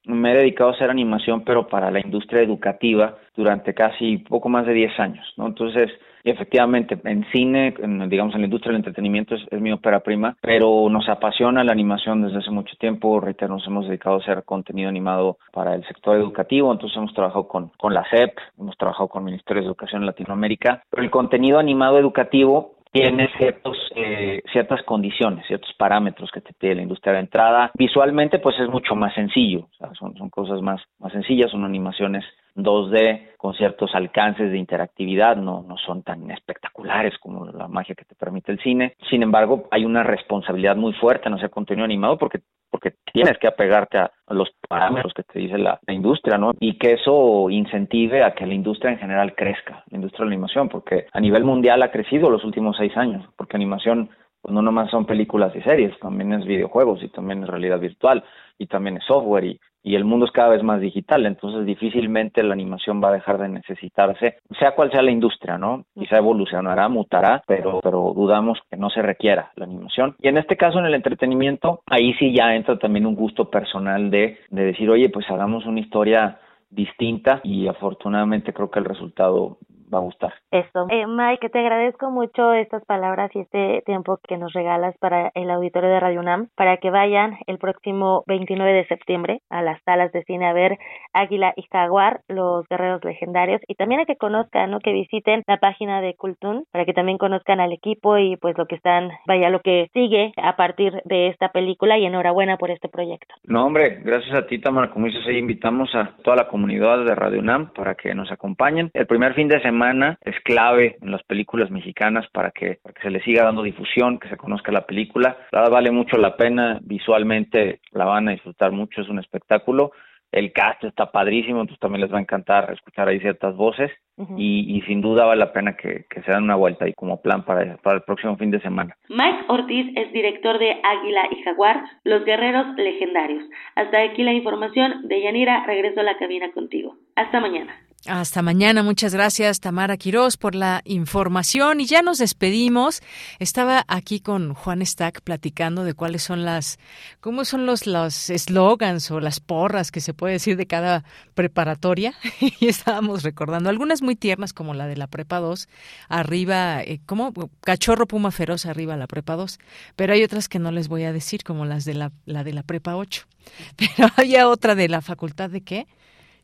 me he dedicado a hacer animación, pero para la industria educativa durante casi poco más de 10 años, ¿no? Entonces, efectivamente, en cine, digamos, en la industria del entretenimiento es, mi ópera prima, pero nos apasiona la animación desde hace mucho tiempo. Reitero, nos hemos dedicado a hacer contenido animado para el sector educativo, entonces hemos trabajado con, con la SEP, hemos trabajado con el Ministerio de Educación en Latinoamérica, pero el contenido animado educativo tiene ciertos, eh, ciertas condiciones, ciertos parámetros que te pide la industria de entrada. Visualmente, pues es mucho más sencillo, o sea, son, son cosas más, más sencillas, son animaciones 2D con ciertos alcances de interactividad, no, no son tan espectaculares como la magia que te permite el cine. Sin embargo, hay una responsabilidad muy fuerte en hacer contenido animado porque, porque tienes que apegarte a, los parámetros que te dice la, la, industria, ¿no? Y que eso incentive a que la industria en general crezca, la industria de la animación, porque a nivel mundial ha crecido los últimos seis años, porque animación pues no nomás son películas y series, también es videojuegos y también es realidad virtual y también es software y, y el mundo es cada vez más digital, entonces difícilmente la animación va a dejar de necesitarse, sea cual sea la industria, ¿no? Quizá evolucionará, mutará, pero, pero dudamos que no se requiera la animación. Y en este caso, en el entretenimiento, ahí sí ya entra también un gusto personal de, de decir, oye, pues hagamos una historia distinta y afortunadamente creo que el resultado va a gustar. Eso. Eh, Mike, te agradezco mucho estas palabras y este tiempo que nos regalas para el auditorio de Radio UNAM, para que vayan el próximo 29 de septiembre a las salas de cine a ver Águila y Jaguar, los guerreros legendarios, y también a que conozcan, ¿no? que visiten la página de Cultun, para que también conozcan al equipo y pues lo que están, vaya, lo que sigue a partir de esta película y enhorabuena por este proyecto. No, hombre, gracias a ti, Tamara. Como dices, ahí invitamos a toda la comunidad de Radio UNAM para que nos acompañen. El primer fin de semana es clave en las películas mexicanas para que, se le siga dando difusión, que se conozca la película. La vale mucho la pena, visualmente la van a disfrutar mucho, es un espectáculo el cast está padrísimo, entonces también les va a encantar escuchar ahí ciertas voces y, y, sin duda vale la pena que, que, se dan una vuelta ahí como plan para, para el próximo fin de semana. Mike Ortiz es director de Águila y Jaguar, los guerreros legendarios. Hasta aquí la información de Yanira, regreso a la cabina contigo. Hasta mañana. Hasta mañana. Muchas gracias, Tamara Quirós, por la información. Y ya nos despedimos. Estaba aquí con Juan Stack platicando de cuáles son las, cómo son los los eslogans o las porras que se puede decir de cada preparatoria. y estábamos recordando algunas muy tiernas, como la de la Prepa 2, arriba, eh, como cachorro puma feroz arriba la Prepa 2. Pero hay otras que no les voy a decir, como las de la, la de la Prepa 8. Pero había otra de la Facultad de qué?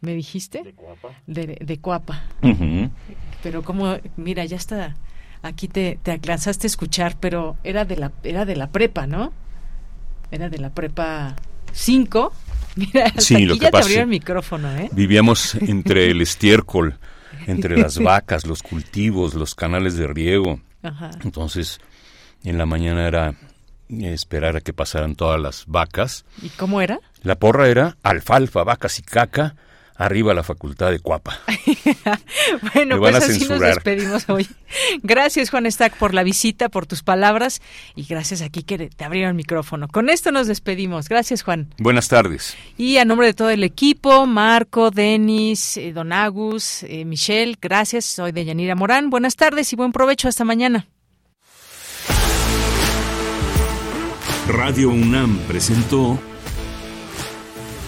¿Me dijiste? De Cuapa. De, de Cuapa. Pero como, mira, ya está, aquí te, te alcanzaste a escuchar, pero era de la, era de la prepa, ¿no? Era de la prepa 5. Mira, hasta Sí, aquí lo que ya te pasa- abrió el micrófono, ¿eh? Vivíamos entre el estiércol, entre las vacas, los cultivos, los canales de riego. Ajá. Entonces, en la mañana era esperar a que pasaran todas las vacas. ¿Y cómo era? La porra era alfalfa, vacas y caca, arriba la facultad de Cuapa. Bueno, Me van pues a así nos despedimos hoy. Gracias, Juan Stack, por la visita, por tus palabras y gracias aquí que te abrieron el micrófono. Con esto nos despedimos. Gracias, Juan. Buenas tardes. Y a nombre de todo el equipo, Marco, Denis, eh, Don Agus, eh, Michelle, gracias. Soy de Yanira Morán. Buenas tardes y buen provecho. Hasta mañana. Radio UNAM presentó